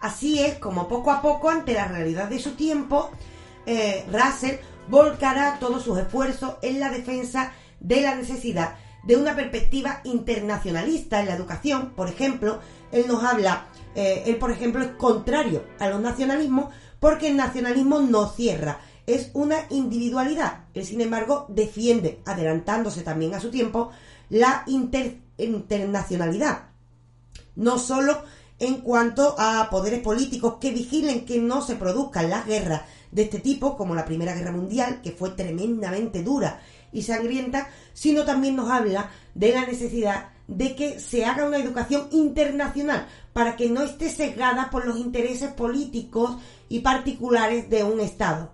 Así es como poco a poco, ante la realidad de su tiempo, eh, Russell volcará todos sus esfuerzos en la defensa de la necesidad de una perspectiva internacionalista en la educación. Por ejemplo, él nos habla, eh, él por ejemplo es contrario a los nacionalismos porque el nacionalismo no cierra, es una individualidad. Él, sin embargo, defiende, adelantándose también a su tiempo, la internacionalidad. No solo en cuanto a poderes políticos que vigilen que no se produzcan las guerras de este tipo, como la Primera Guerra Mundial, que fue tremendamente dura y sangrienta, sino también nos habla de la necesidad de que se haga una educación internacional para que no esté sesgada por los intereses políticos y particulares de un Estado.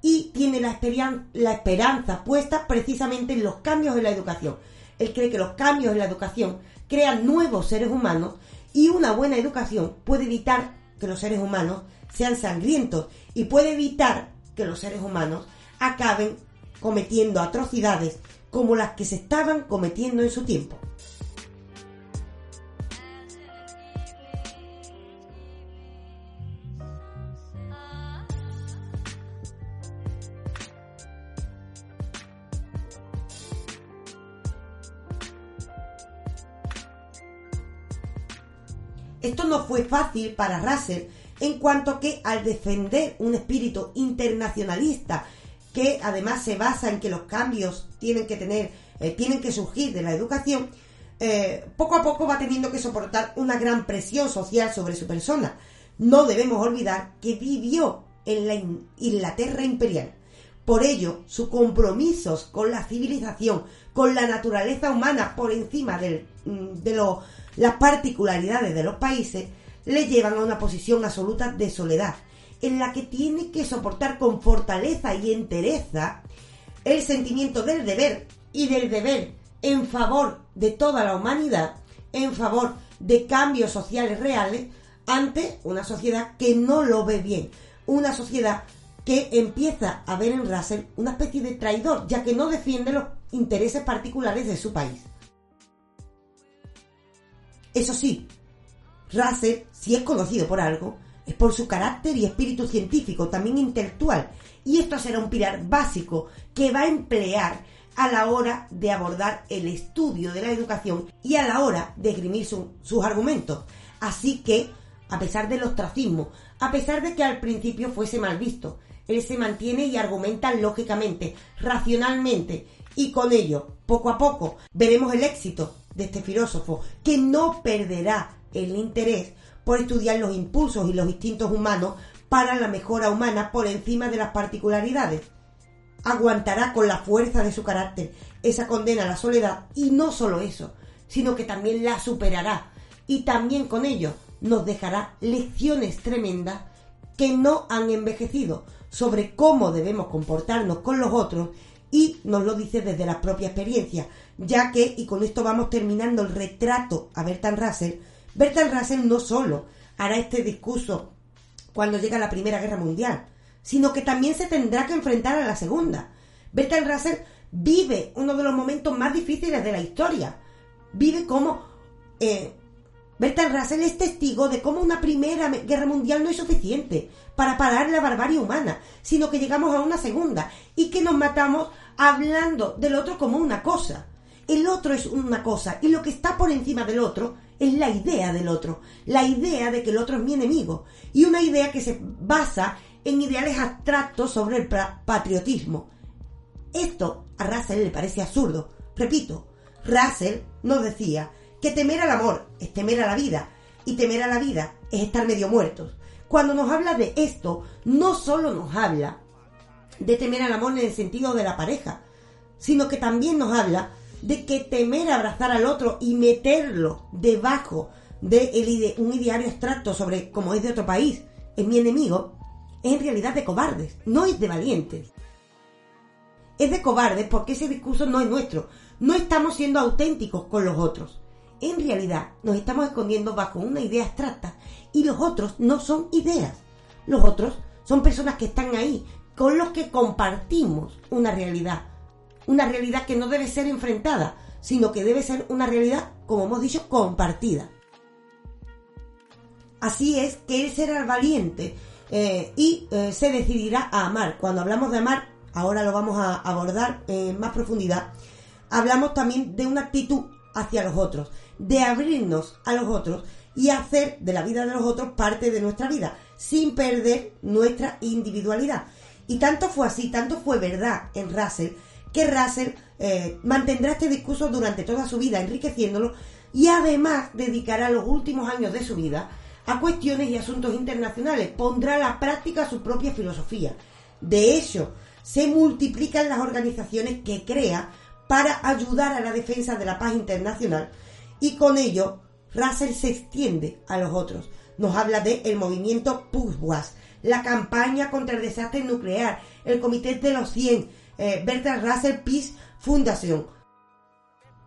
Y tiene la, la esperanza puesta precisamente en los cambios en la educación. Él cree que los cambios en la educación crean nuevos seres humanos y una buena educación puede evitar que los seres humanos sean sangrientos y puede evitar que los seres humanos acaben cometiendo atrocidades como las que se estaban cometiendo en su tiempo. Esto no fue fácil para Russell en cuanto que al defender un espíritu internacionalista que además se basa en que los cambios tienen que tener, eh, tienen que surgir de la educación, eh, poco a poco va teniendo que soportar una gran presión social sobre su persona. no debemos olvidar que vivió en la Inglaterra imperial. Por ello, sus compromisos con la civilización, con la naturaleza humana por encima mm, de las particularidades de los países, le llevan a una posición absoluta de soledad, en la que tiene que soportar con fortaleza y entereza el sentimiento del deber y del deber en favor de toda la humanidad, en favor de cambios sociales reales, ante una sociedad que no lo ve bien, una sociedad que empieza a ver en Russell una especie de traidor, ya que no defiende los intereses particulares de su país. Eso sí, Russell, si es conocido por algo, es por su carácter y espíritu científico, también intelectual, y esto será un pilar básico que va a emplear a la hora de abordar el estudio de la educación y a la hora de esgrimir sus argumentos. Así que, a pesar del ostracismo, a pesar de que al principio fuese mal visto, él se mantiene y argumenta lógicamente, racionalmente, y con ello, poco a poco, veremos el éxito de este filósofo, que no perderá el interés por estudiar los impulsos y los instintos humanos para la mejora humana por encima de las particularidades. Aguantará con la fuerza de su carácter esa condena a la soledad. Y no solo eso, sino que también la superará. Y también con ello nos dejará lecciones tremendas que no han envejecido sobre cómo debemos comportarnos con los otros. Y nos lo dice desde la propia experiencia, ya que, y con esto vamos terminando el retrato a Bertrand Russell, Bertrand Russell no solo hará este discurso cuando llega la Primera Guerra Mundial, sino que también se tendrá que enfrentar a la Segunda. Bertrand Russell vive uno de los momentos más difíciles de la historia. Vive como eh, Russell es testigo de cómo una primera guerra mundial no es suficiente para parar la barbarie humana, sino que llegamos a una segunda y que nos matamos hablando del otro como una cosa. El otro es una cosa y lo que está por encima del otro es la idea del otro, la idea de que el otro es mi enemigo y una idea que se basa en ideales abstractos sobre el patriotismo. Esto a Russell le parece absurdo. Repito, Russell nos decía que temer al amor es temer a la vida y temer a la vida es estar medio muertos. Cuando nos habla de esto, no solo nos habla de temer al amor en el sentido de la pareja, sino que también nos habla de que temer abrazar al otro y meterlo debajo de un ideario abstracto sobre cómo es de otro país, es mi enemigo, es en realidad de cobardes, no es de valientes. Es de cobardes porque ese discurso no es nuestro, no estamos siendo auténticos con los otros en realidad nos estamos escondiendo bajo una idea abstracta y los otros no son ideas. Los otros son personas que están ahí, con los que compartimos una realidad. Una realidad que no debe ser enfrentada, sino que debe ser una realidad, como hemos dicho, compartida. Así es que él será valiente eh, y eh, se decidirá a amar. Cuando hablamos de amar, ahora lo vamos a abordar en más profundidad, hablamos también de una actitud hacia los otros de abrirnos a los otros y hacer de la vida de los otros parte de nuestra vida, sin perder nuestra individualidad. Y tanto fue así, tanto fue verdad en Russell, que Russell eh, mantendrá este discurso durante toda su vida, enriqueciéndolo, y además dedicará los últimos años de su vida a cuestiones y asuntos internacionales, pondrá a la práctica su propia filosofía. De hecho, se multiplican las organizaciones que crea para ayudar a la defensa de la paz internacional y con ello Russell se extiende a los otros. Nos habla de el movimiento PUSWAS, la campaña contra el desastre nuclear, el Comité de los 100, eh, Bertrand Russell Peace Foundation.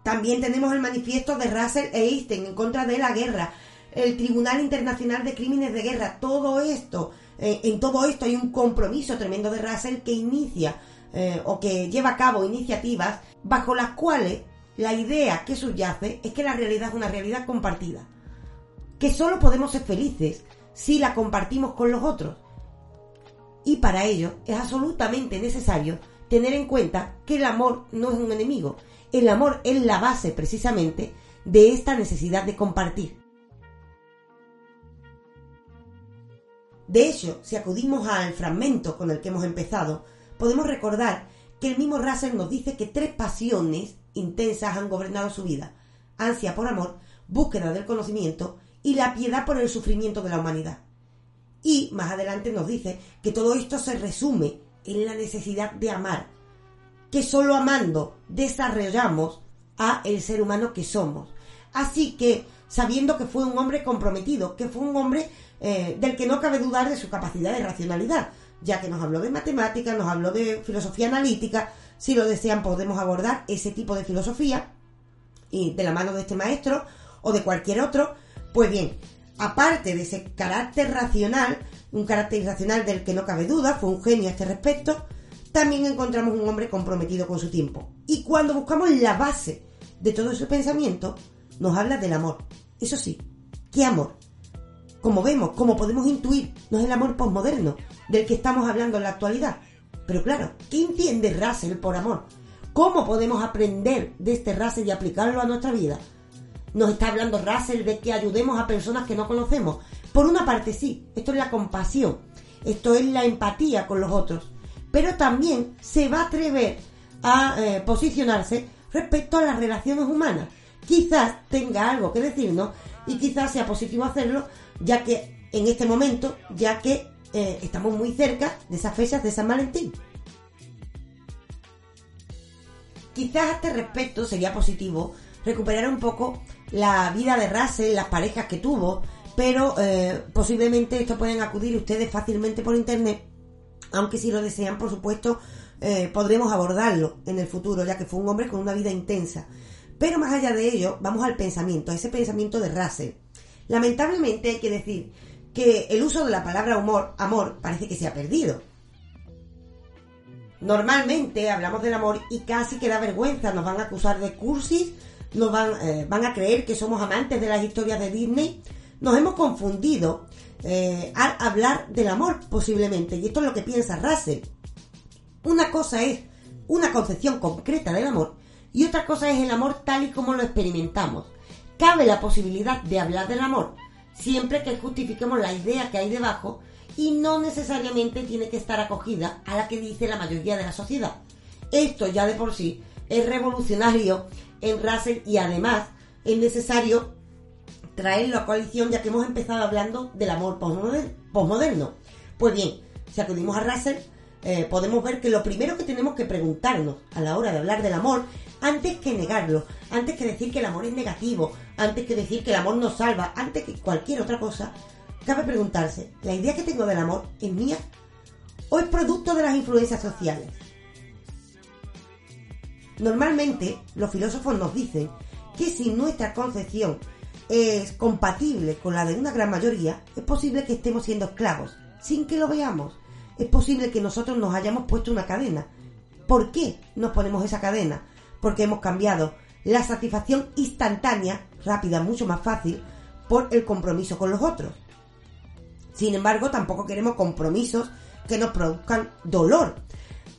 También tenemos el manifiesto de Russell e Einstein en contra de la guerra, el Tribunal Internacional de Crímenes de Guerra. Todo esto, eh, en todo esto hay un compromiso tremendo de Russell que inicia eh, o que lleva a cabo iniciativas bajo las cuales la idea que subyace es que la realidad es una realidad compartida, que solo podemos ser felices si la compartimos con los otros. Y para ello es absolutamente necesario tener en cuenta que el amor no es un enemigo, el amor es la base precisamente de esta necesidad de compartir. De hecho, si acudimos al fragmento con el que hemos empezado, podemos recordar que el mismo Russell nos dice que tres pasiones intensas han gobernado su vida. Ansia por amor, búsqueda del conocimiento y la piedad por el sufrimiento de la humanidad. Y más adelante nos dice que todo esto se resume en la necesidad de amar, que solo amando desarrollamos a el ser humano que somos. Así que, sabiendo que fue un hombre comprometido, que fue un hombre eh, del que no cabe dudar de su capacidad de racionalidad, ya que nos habló de matemáticas, nos habló de filosofía analítica, si lo desean podemos abordar ese tipo de filosofía y de la mano de este maestro o de cualquier otro, pues bien, aparte de ese carácter racional, un carácter irracional del que no cabe duda, fue un genio a este respecto, también encontramos un hombre comprometido con su tiempo. Y cuando buscamos la base de todo ese pensamiento, nos habla del amor. Eso sí, ¿qué amor? Como vemos, como podemos intuir, no es el amor posmoderno del que estamos hablando en la actualidad. Pero claro, ¿qué entiende Russell por amor? ¿Cómo podemos aprender de este Russell y aplicarlo a nuestra vida? Nos está hablando Russell de que ayudemos a personas que no conocemos. Por una parte sí, esto es la compasión, esto es la empatía con los otros, pero también se va a atrever a eh, posicionarse respecto a las relaciones humanas. Quizás tenga algo que decirnos y quizás sea positivo hacerlo, ya que en este momento, ya que eh, estamos muy cerca de esas fechas de San Valentín. Quizás a este respecto sería positivo recuperar un poco la vida de Russell, las parejas que tuvo, pero eh, posiblemente esto pueden acudir ustedes fácilmente por internet, aunque si lo desean, por supuesto, eh, podremos abordarlo en el futuro, ya que fue un hombre con una vida intensa. Pero más allá de ello, vamos al pensamiento, a ese pensamiento de Russell. Lamentablemente hay que decir que el uso de la palabra humor, amor parece que se ha perdido. Normalmente hablamos del amor y casi que da vergüenza, nos van a acusar de cursis, nos van, eh, van a creer que somos amantes de las historias de Disney. Nos hemos confundido eh, al hablar del amor posiblemente, y esto es lo que piensa Russell. Una cosa es una concepción concreta del amor y otra cosa es el amor tal y como lo experimentamos. Cabe la posibilidad de hablar del amor siempre que justifiquemos la idea que hay debajo y no necesariamente tiene que estar acogida a la que dice la mayoría de la sociedad. Esto ya de por sí es revolucionario en Russell y además es necesario traerlo a coalición ya que hemos empezado hablando del amor posmoderno. Pues bien, si acudimos a Russell, eh, podemos ver que lo primero que tenemos que preguntarnos a la hora de hablar del amor, antes que negarlo, antes que decir que el amor es negativo, antes que decir que el amor nos salva, antes que cualquier otra cosa, cabe preguntarse, ¿la idea que tengo del amor es mía o es producto de las influencias sociales? Normalmente los filósofos nos dicen que si nuestra concepción es compatible con la de una gran mayoría, es posible que estemos siendo esclavos, sin que lo veamos. Es posible que nosotros nos hayamos puesto una cadena. ¿Por qué nos ponemos esa cadena? Porque hemos cambiado la satisfacción instantánea, rápida, mucho más fácil, por el compromiso con los otros. Sin embargo, tampoco queremos compromisos que nos produzcan dolor.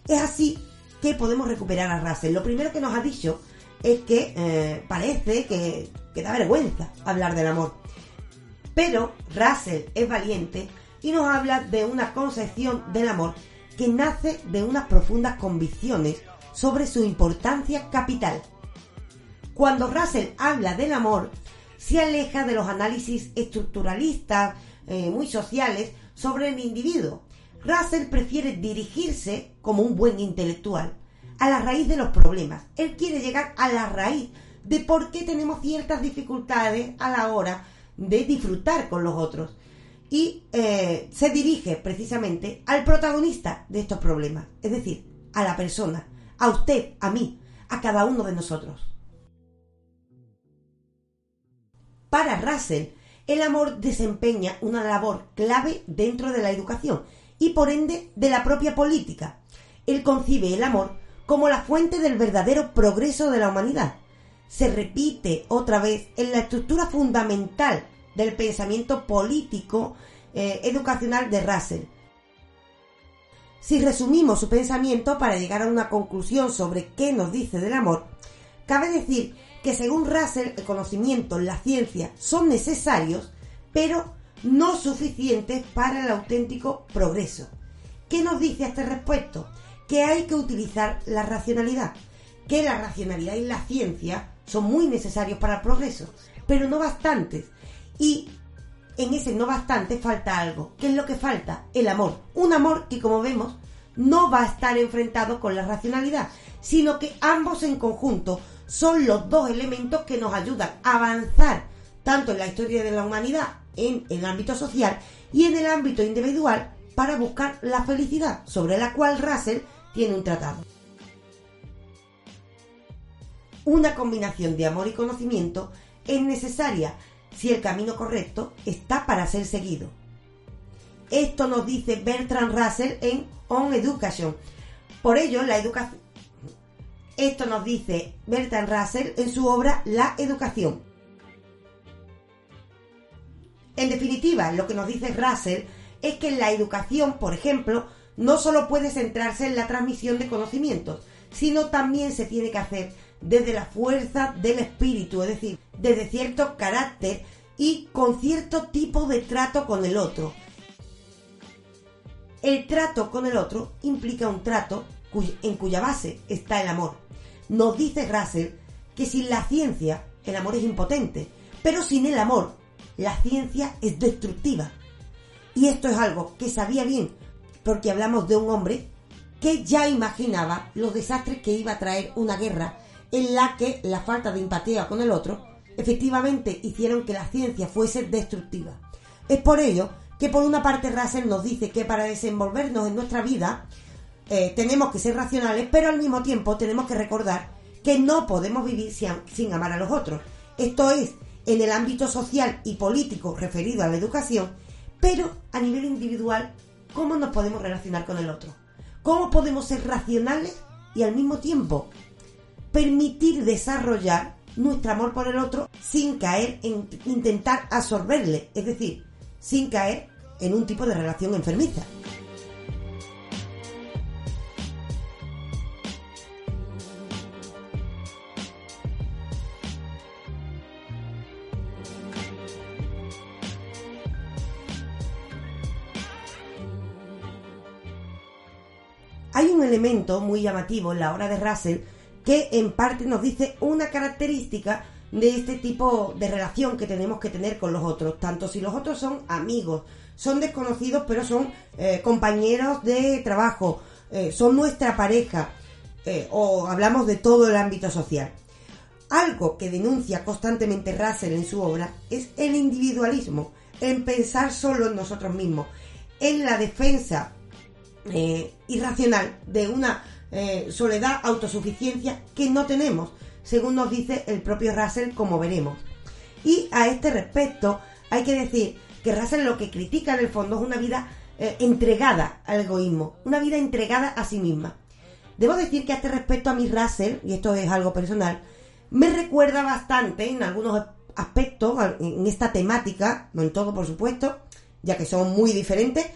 Es así que podemos recuperar a Russell. Lo primero que nos ha dicho es que eh, parece que, que da vergüenza hablar del amor. Pero Russell es valiente y nos habla de una concepción del amor que nace de unas profundas convicciones sobre su importancia capital. Cuando Russell habla del amor, se aleja de los análisis estructuralistas, eh, muy sociales, sobre el individuo. Russell prefiere dirigirse como un buen intelectual a la raíz de los problemas. Él quiere llegar a la raíz de por qué tenemos ciertas dificultades a la hora de disfrutar con los otros. Y eh, se dirige precisamente al protagonista de estos problemas, es decir, a la persona, a usted, a mí, a cada uno de nosotros. Para Russell, el amor desempeña una labor clave dentro de la educación y por ende de la propia política. Él concibe el amor como la fuente del verdadero progreso de la humanidad. Se repite otra vez en la estructura fundamental del pensamiento político eh, educacional de Russell. Si resumimos su pensamiento para llegar a una conclusión sobre qué nos dice del amor, cabe decir que según Russell el conocimiento, la ciencia son necesarios, pero no suficientes para el auténtico progreso. ¿Qué nos dice a este respecto? Que hay que utilizar la racionalidad, que la racionalidad y la ciencia son muy necesarios para el progreso, pero no bastantes. Y en ese no bastante falta algo. ¿Qué es lo que falta? El amor. Un amor que, como vemos, no va a estar enfrentado con la racionalidad, sino que ambos en conjunto son los dos elementos que nos ayudan a avanzar tanto en la historia de la humanidad en el ámbito social y en el ámbito individual para buscar la felicidad, sobre la cual Russell tiene un tratado. Una combinación de amor y conocimiento es necesaria si el camino correcto está para ser seguido. Esto nos dice Bertrand Russell en On Education. Por ello, la educación. Esto nos dice Bertrand Russell en su obra La Educación. En definitiva, lo que nos dice Russell es que la educación, por ejemplo, no solo puede centrarse en la transmisión de conocimientos, sino también se tiene que hacer desde la fuerza del espíritu, es decir, desde cierto carácter y con cierto tipo de trato con el otro. El trato con el otro implica un trato en cuya base está el amor. Nos dice Russell que sin la ciencia el amor es impotente, pero sin el amor la ciencia es destructiva. Y esto es algo que sabía bien, porque hablamos de un hombre que ya imaginaba los desastres que iba a traer una guerra en la que la falta de empatía con el otro efectivamente hicieron que la ciencia fuese destructiva. Es por ello que por una parte Russell nos dice que para desenvolvernos en nuestra vida eh, tenemos que ser racionales, pero al mismo tiempo tenemos que recordar que no podemos vivir sin, sin amar a los otros. Esto es, en el ámbito social y político referido a la educación, pero a nivel individual, ¿cómo nos podemos relacionar con el otro? ¿Cómo podemos ser racionales y al mismo tiempo permitir desarrollar nuestro amor por el otro sin caer en intentar absorberle, es decir, sin caer en un tipo de relación enfermiza. Hay un elemento muy llamativo en la obra de Russell que en parte nos dice una característica de este tipo de relación que tenemos que tener con los otros, tanto si los otros son amigos, son desconocidos pero son eh, compañeros de trabajo, eh, son nuestra pareja eh, o hablamos de todo el ámbito social. Algo que denuncia constantemente Russell en su obra es el individualismo, en pensar solo en nosotros mismos, en la defensa irracional de una eh, soledad, autosuficiencia que no tenemos, según nos dice el propio Russell, como veremos. Y a este respecto, hay que decir que Russell lo que critica en el fondo es una vida eh, entregada al egoísmo, una vida entregada a sí misma. Debo decir que a este respecto a mi Russell, y esto es algo personal, me recuerda bastante en algunos aspectos, en esta temática, no en todo por supuesto, ya que son muy diferentes,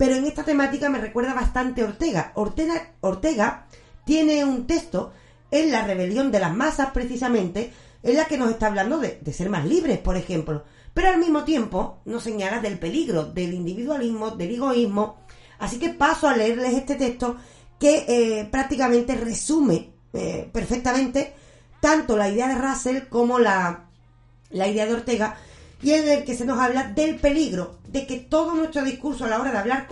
pero en esta temática me recuerda bastante Ortega. Ortega, Ortega tiene un texto en la rebelión de las masas, precisamente, en la que nos está hablando de, ser más libres, por ejemplo. Pero al mismo tiempo nos señala del peligro, del individualismo, del egoísmo. Así que paso a leerles este texto que eh, prácticamente resume eh, perfectamente tanto la idea de Russell como la, la idea de Ortega y en el que se nos habla del peligro de que todo nuestro discurso a la hora de hablar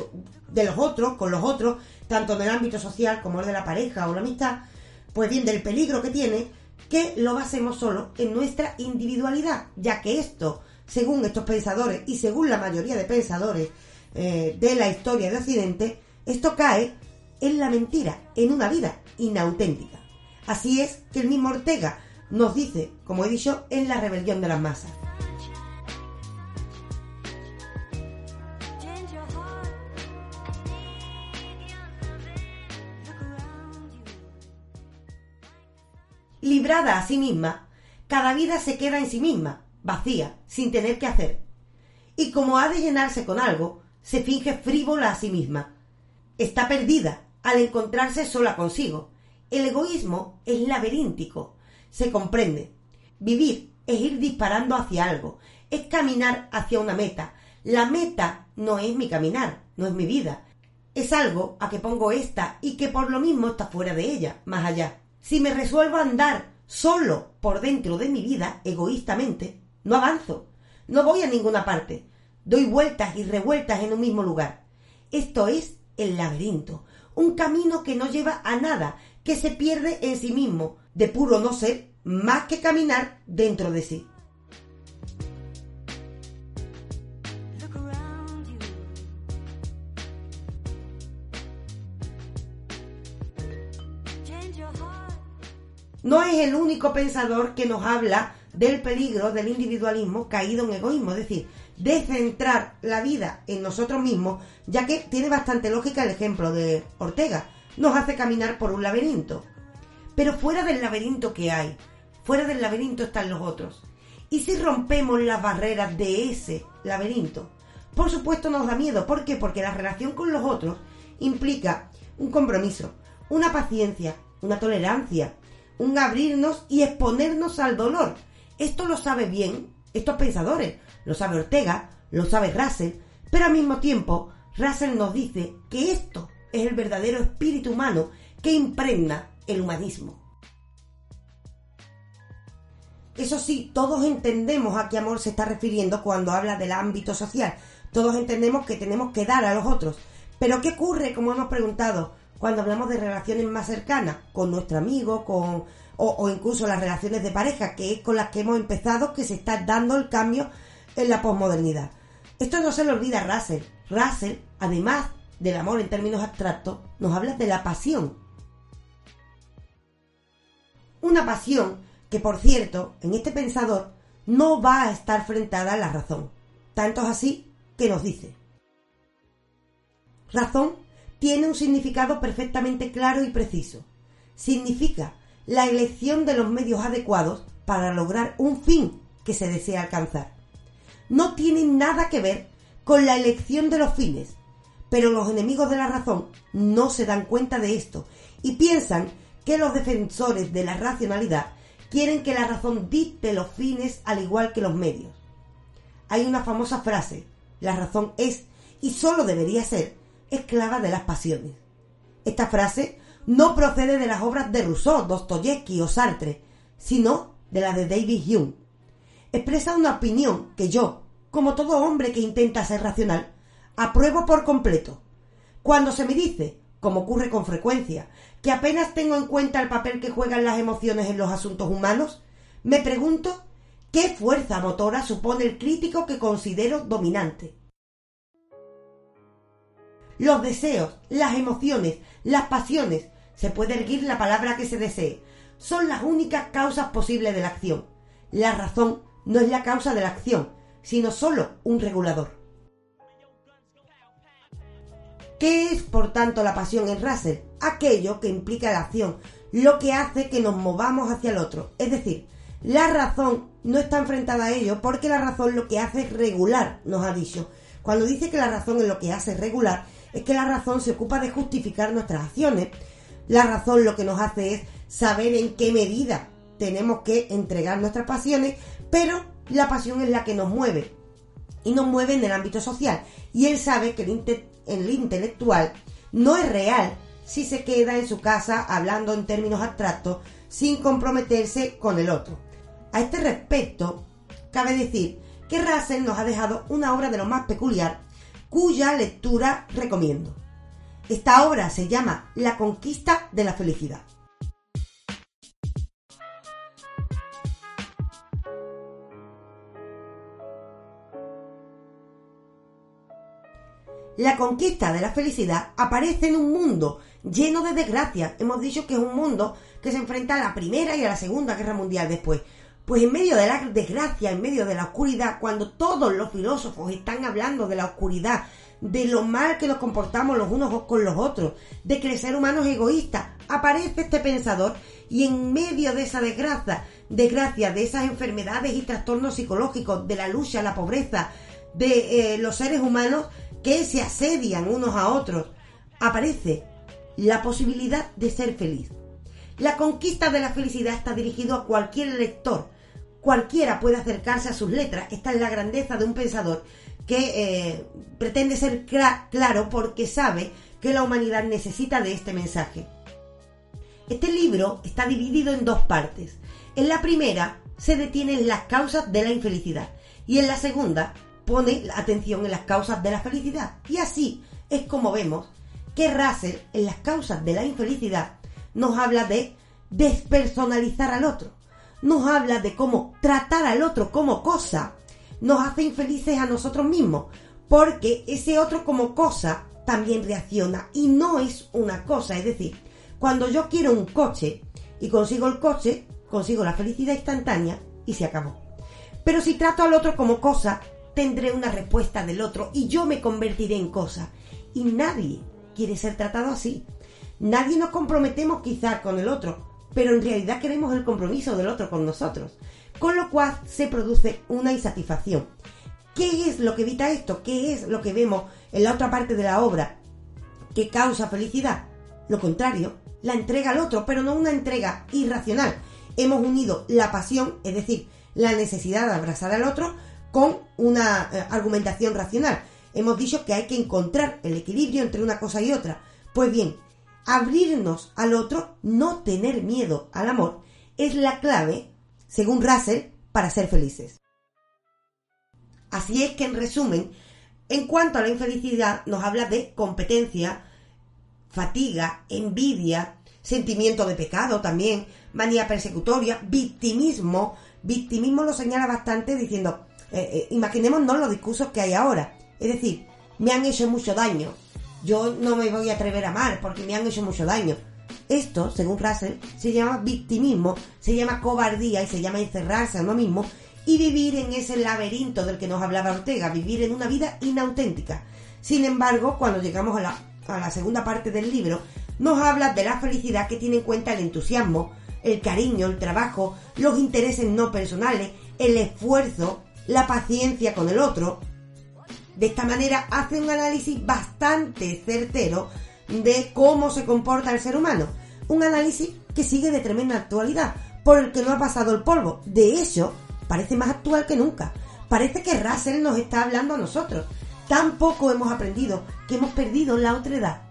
de los otros, con los otros, tanto en el ámbito social como el de la pareja o la amistad, pues bien, del peligro que tiene que lo basemos solo en nuestra individualidad, ya que esto, según estos pensadores y según la mayoría de pensadores eh, de la historia de Occidente, esto cae en la mentira, en una vida inauténtica. Así es que el mismo Ortega nos dice, como he dicho, en la rebelión de las masas. Librada a sí misma, cada vida se queda en sí misma, vacía, sin tener que hacer. Y como ha de llenarse con algo, se finge frívola a sí misma. Está perdida al encontrarse sola consigo. El egoísmo es laberíntico, se comprende. Vivir es ir disparando hacia algo, es caminar hacia una meta. La meta no es mi caminar, no es mi vida. Es algo a que pongo esta y que por lo mismo está fuera de ella, más allá. Si me resuelvo a andar solo por dentro de mi vida, egoístamente, no avanzo, no voy a ninguna parte. doy vueltas y revueltas en un mismo lugar. Esto es el laberinto, un camino que no lleva a nada, que se pierde en sí mismo, de puro no ser más que caminar dentro de sí. No es el único pensador que nos habla del peligro del individualismo caído en egoísmo, es decir, de centrar la vida en nosotros mismos, ya que tiene bastante lógica el ejemplo de Ortega, nos hace caminar por un laberinto. Pero fuera del laberinto que hay, fuera del laberinto están los otros. ¿Y si rompemos las barreras de ese laberinto? Por supuesto nos da miedo. ¿Por qué? Porque la relación con los otros implica un compromiso, una paciencia, una tolerancia, un abrirnos y exponernos al dolor. Esto lo sabe bien estos pensadores, lo sabe Ortega, lo sabe Russell, pero al mismo tiempo Russell nos dice que esto es el verdadero espíritu humano que impregna el humanismo. Eso sí, todos entendemos a qué amor se está refiriendo cuando habla del ámbito social. Todos entendemos que tenemos que dar a los otros. Pero ¿qué ocurre, como hemos preguntado, cuando hablamos de relaciones más cercanas? Con nuestro amigo, con o, incluso las relaciones de pareja, que es con las que hemos empezado, que se está dando el cambio en la posmodernidad. Esto no se le olvida Russell. Russell, además del amor en términos abstractos, nos habla de la pasión. Una pasión que, por cierto, en este pensador no va a estar frentada a la razón. Tanto es así que nos dice. Razón tiene un significado perfectamente claro y preciso. Significa la elección de los medios adecuados para lograr un fin que se desea alcanzar. No tiene nada que ver con la elección de los fines, pero los enemigos de la razón no se dan cuenta de esto y piensan que los defensores de la racionalidad quieren que la razón dicte los fines al igual que los medios. Hay una famosa frase, la razón es y solo debería ser esclava de las pasiones. Esta frase no procede de las obras de Rousseau, Dostoyevsky o Sartre, sino de las de David Hume. Expresa una opinión que yo, como todo hombre que intenta ser racional, apruebo por completo. Cuando se me dice, como ocurre con frecuencia, que apenas tengo en cuenta el papel que juegan las emociones en los asuntos humanos, me pregunto qué fuerza motora supone el crítico que considero dominante. Los deseos, las emociones, las pasiones, se puede erguir la palabra que se desee. Son las únicas causas posibles de la acción. La razón no es la causa de la acción, sino solo un regulador. ¿Qué es, por tanto, la pasión en Russell? Aquello que implica la acción, lo que hace que nos movamos hacia el otro. Es decir, la razón no está enfrentada a ello porque la razón lo que hace es regular, nos ha dicho. Cuando dice que la razón es lo que hace regular, es que la razón se ocupa de justificar nuestras acciones la razón lo que nos hace es saber en qué medida tenemos que entregar nuestras pasiones, pero la pasión es la que nos mueve y nos mueve en el ámbito social. Y él sabe que el, intelectual no es real si se queda en su casa hablando en términos abstractos sin comprometerse con el otro. A este respecto, cabe decir que Russell nos ha dejado una obra de lo más peculiar cuya lectura recomiendo. Esta obra se llama La conquista de la felicidad. La conquista de la felicidad aparece en un mundo lleno de desgracias. Hemos dicho que es un mundo que se enfrenta a la Primera y a la Segunda Guerra Mundial después. Pues en medio de la desgracia, en medio de la oscuridad, cuando todos los filósofos están hablando de la oscuridad, de lo mal que nos comportamos los unos con los otros, de que el ser humano es egoísta. Aparece este pensador y en medio de esa desgracia, desgracia, de esas enfermedades y trastornos psicológicos, de la lucha, la pobreza, de eh, los seres humanos que se asedian unos a otros, aparece la posibilidad de ser feliz. La conquista de la felicidad está dirigido a cualquier lector. Cualquiera puede acercarse a sus letras. Esta es la grandeza de un pensador que eh, pretende ser claro porque sabe que la humanidad necesita de este mensaje. Este libro está dividido en dos partes. En la primera se detienen las causas de la infelicidad y en la segunda pone la atención en las causas de la felicidad. Y así es como vemos que Russell en las causas de la infelicidad nos habla de despersonalizar al otro. Nos habla de cómo tratar al otro como cosa nos hace infelices a nosotros mismos. Porque ese otro como cosa también reacciona y no es una cosa. Es decir, cuando yo quiero un coche y consigo el coche, consigo la felicidad instantánea y se acabó. Pero si trato al otro como cosa, tendré una respuesta del otro y yo me convertiré en cosa. Y nadie quiere ser tratado así. Nadie nos comprometemos quizás con el otro, pero en realidad queremos el compromiso del otro con nosotros. Con lo cual se produce una insatisfacción. ¿Qué es lo que evita esto? ¿Qué es lo que vemos en la otra parte de la obra que causa felicidad? Lo contrario, la entrega al otro, pero no una entrega irracional. Hemos unido la pasión, es decir, la necesidad de abrazar al otro, con una eh, argumentación racional. Hemos dicho que hay que encontrar el equilibrio entre una cosa y otra. Pues bien, abrirnos al otro, no tener miedo al amor, es la clave, según Russell, para ser felices. Así es que, en resumen, en cuanto a la infelicidad, nos habla de competencia, fatiga, envidia, sentimiento de pecado también, manía persecutoria, victimismo. Victimismo lo señala bastante diciendo, eh, eh, imaginémonos los discursos que hay ahora. Es decir, me han hecho mucho daño. Yo no me voy a atrever a amar porque me han hecho mucho daño. Esto, según Russell, se llama victimismo, se llama cobardía y se llama encerrarse a uno mismo y vivir en ese laberinto del que nos hablaba Ortega, vivir en una vida inauténtica. Sin embargo, cuando llegamos a la a la segunda parte del libro, nos habla de la felicidad que tiene en cuenta el entusiasmo, el cariño, el trabajo, los intereses no personales, el esfuerzo, la paciencia con el otro. De esta manera hace un análisis bastante certero de cómo se comporta el ser humano. Un análisis que sigue de tremenda actualidad, por el que no ha pasado el polvo. De hecho, parece más actual que nunca. Parece que Russell nos está hablando a nosotros. Tampoco hemos aprendido que hemos perdido la otra edad.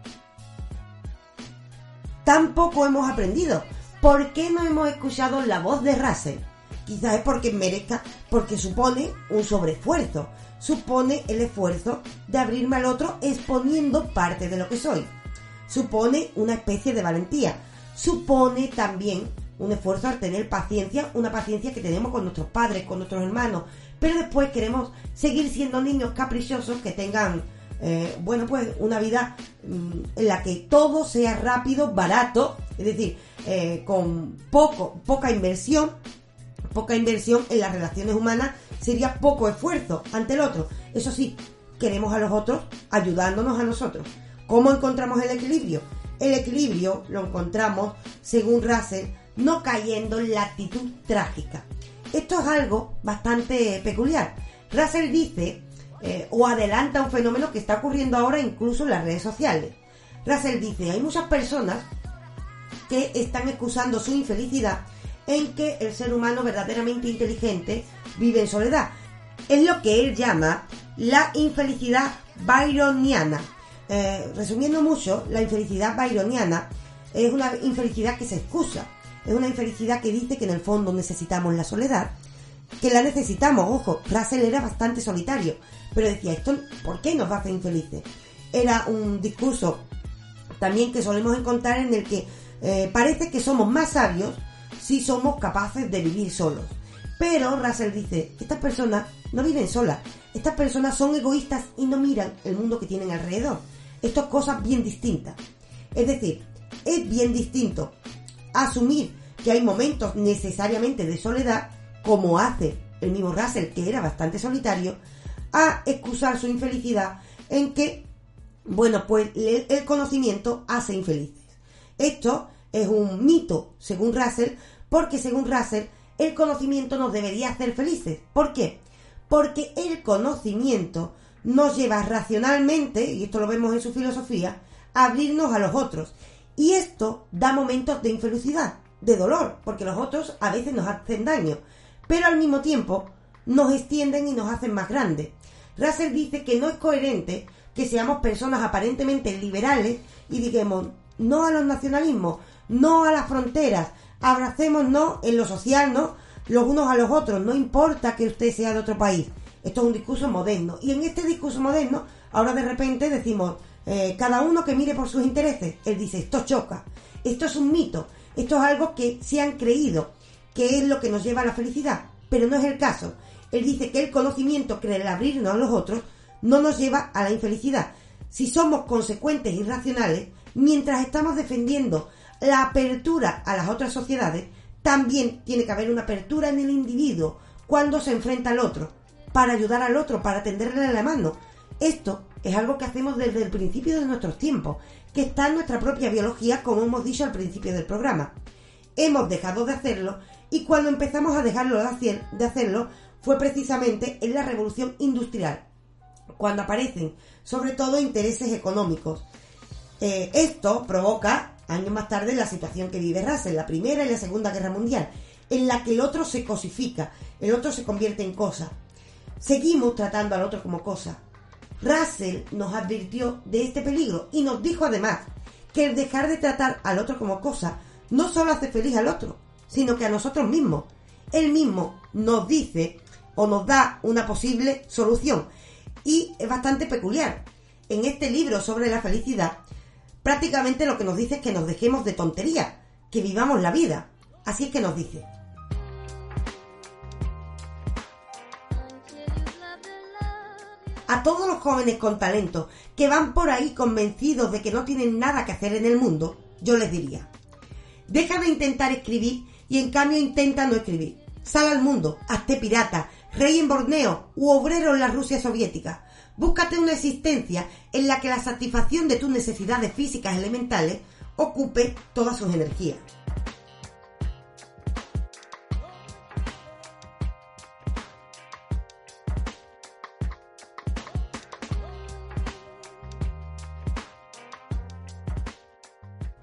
Tampoco hemos aprendido. ¿Por qué no hemos escuchado la voz de Russell? Quizás es porque merezca, porque supone un sobreesfuerzo. Supone el esfuerzo de abrirme al otro exponiendo parte de lo que soy. Supone una especie de valentía. Supone también un esfuerzo al tener paciencia, una paciencia que tenemos con nuestros padres, con nuestros hermanos, pero después queremos seguir siendo niños caprichosos que tengan, eh, bueno, pues una vida mm, en la que todo sea rápido, barato, es decir, eh, con poco, poca inversión, poca inversión en las relaciones humanas sería poco esfuerzo ante el otro. Eso sí, queremos a los otros ayudándonos a nosotros. ¿Cómo encontramos el equilibrio? El equilibrio lo encontramos, según Russell, no cayendo en la actitud trágica. Esto es algo bastante peculiar. Russell dice eh, o adelanta un fenómeno que está ocurriendo ahora incluso en las redes sociales. Russell dice, hay muchas personas que están excusando su infelicidad en que el ser humano verdaderamente inteligente vive en soledad. Es lo que él llama la infelicidad byroniana. Eh, resumiendo mucho, la infelicidad byroniana es una infelicidad que se excusa es una infelicidad que dice que en el fondo necesitamos la soledad, que la necesitamos, ojo, Russell era bastante solitario, pero decía, esto, ¿por qué nos hace infelices? Era un discurso también que solemos encontrar en el que eh, parece que somos más sabios si somos capaces de vivir solos. Pero Russell dice, estas personas no viven solas, estas personas son egoístas y no miran el mundo que tienen alrededor. Esto es cosas bien distintas. Es decir, es bien distinto asumir que hay momentos necesariamente de soledad, como hace el mismo Russell, que era bastante solitario, a excusar su infelicidad en que, bueno, pues el conocimiento hace infelices. Esto es un mito, según Russell, porque según Russell, el conocimiento nos debería hacer felices. ¿Por qué? Porque el conocimiento nos lleva racionalmente, y esto lo vemos en su filosofía, a abrirnos a los otros y esto da momentos de infelicidad, de dolor, porque los otros a veces nos hacen daño, pero al mismo tiempo nos extienden y nos hacen más grandes. Russell dice que no es coherente que seamos personas aparentemente liberales y digamos no a los nacionalismos, no a las fronteras, abracémonos en lo social, ¿no? Los unos a los otros, no importa que usted sea de otro país. Esto es un discurso moderno. Y en este discurso moderno, ahora de repente decimos, eh, cada uno que mire por sus intereses. Él dice, esto choca. Esto es un mito. Esto es algo que se han creído, que es lo que nos lleva a la felicidad. Pero no es el caso. Él dice que el conocimiento, que el abrirnos a los otros, no nos lleva a la infelicidad. Si somos consecuentes y racionales, mientras estamos defendiendo la apertura a las otras sociedades, también tiene que haber una apertura en el individuo cuando se enfrenta al otro, para ayudar al otro, para tenderle la mano. Esto es algo que hacemos desde el principio de nuestros tiempos, que está en nuestra propia biología, como hemos dicho al principio del programa. Hemos dejado de hacerlo y cuando empezamos a dejarlo de hacerlo fue precisamente en la revolución industrial, cuando aparecen sobre todo intereses económicos. Eh, esto provoca años más tarde la situación que vive Russell, la Primera y la Segunda Guerra Mundial, en la que el otro se cosifica, el otro se convierte en cosa. Seguimos tratando al otro como cosa. Russell nos advirtió de este peligro y nos dijo además que el dejar de tratar al otro como cosa no solo hace feliz al otro, sino que a nosotros mismos. Él mismo nos dice o nos da una posible solución y es bastante peculiar. En este libro sobre la felicidad, prácticamente lo que nos dice es que nos dejemos de tontería, que vivamos la vida. Así es que nos dice. A todos los jóvenes con talento que van por ahí convencidos de que no tienen nada que hacer en el mundo, yo les diría, deja de intentar escribir y en cambio intenta no escribir. Sal al mundo, hazte pirata, rey en Borneo u obrero en la Rusia soviética. Búscate una existencia en la que la satisfacción de tus necesidades físicas elementales ocupe todas sus energías.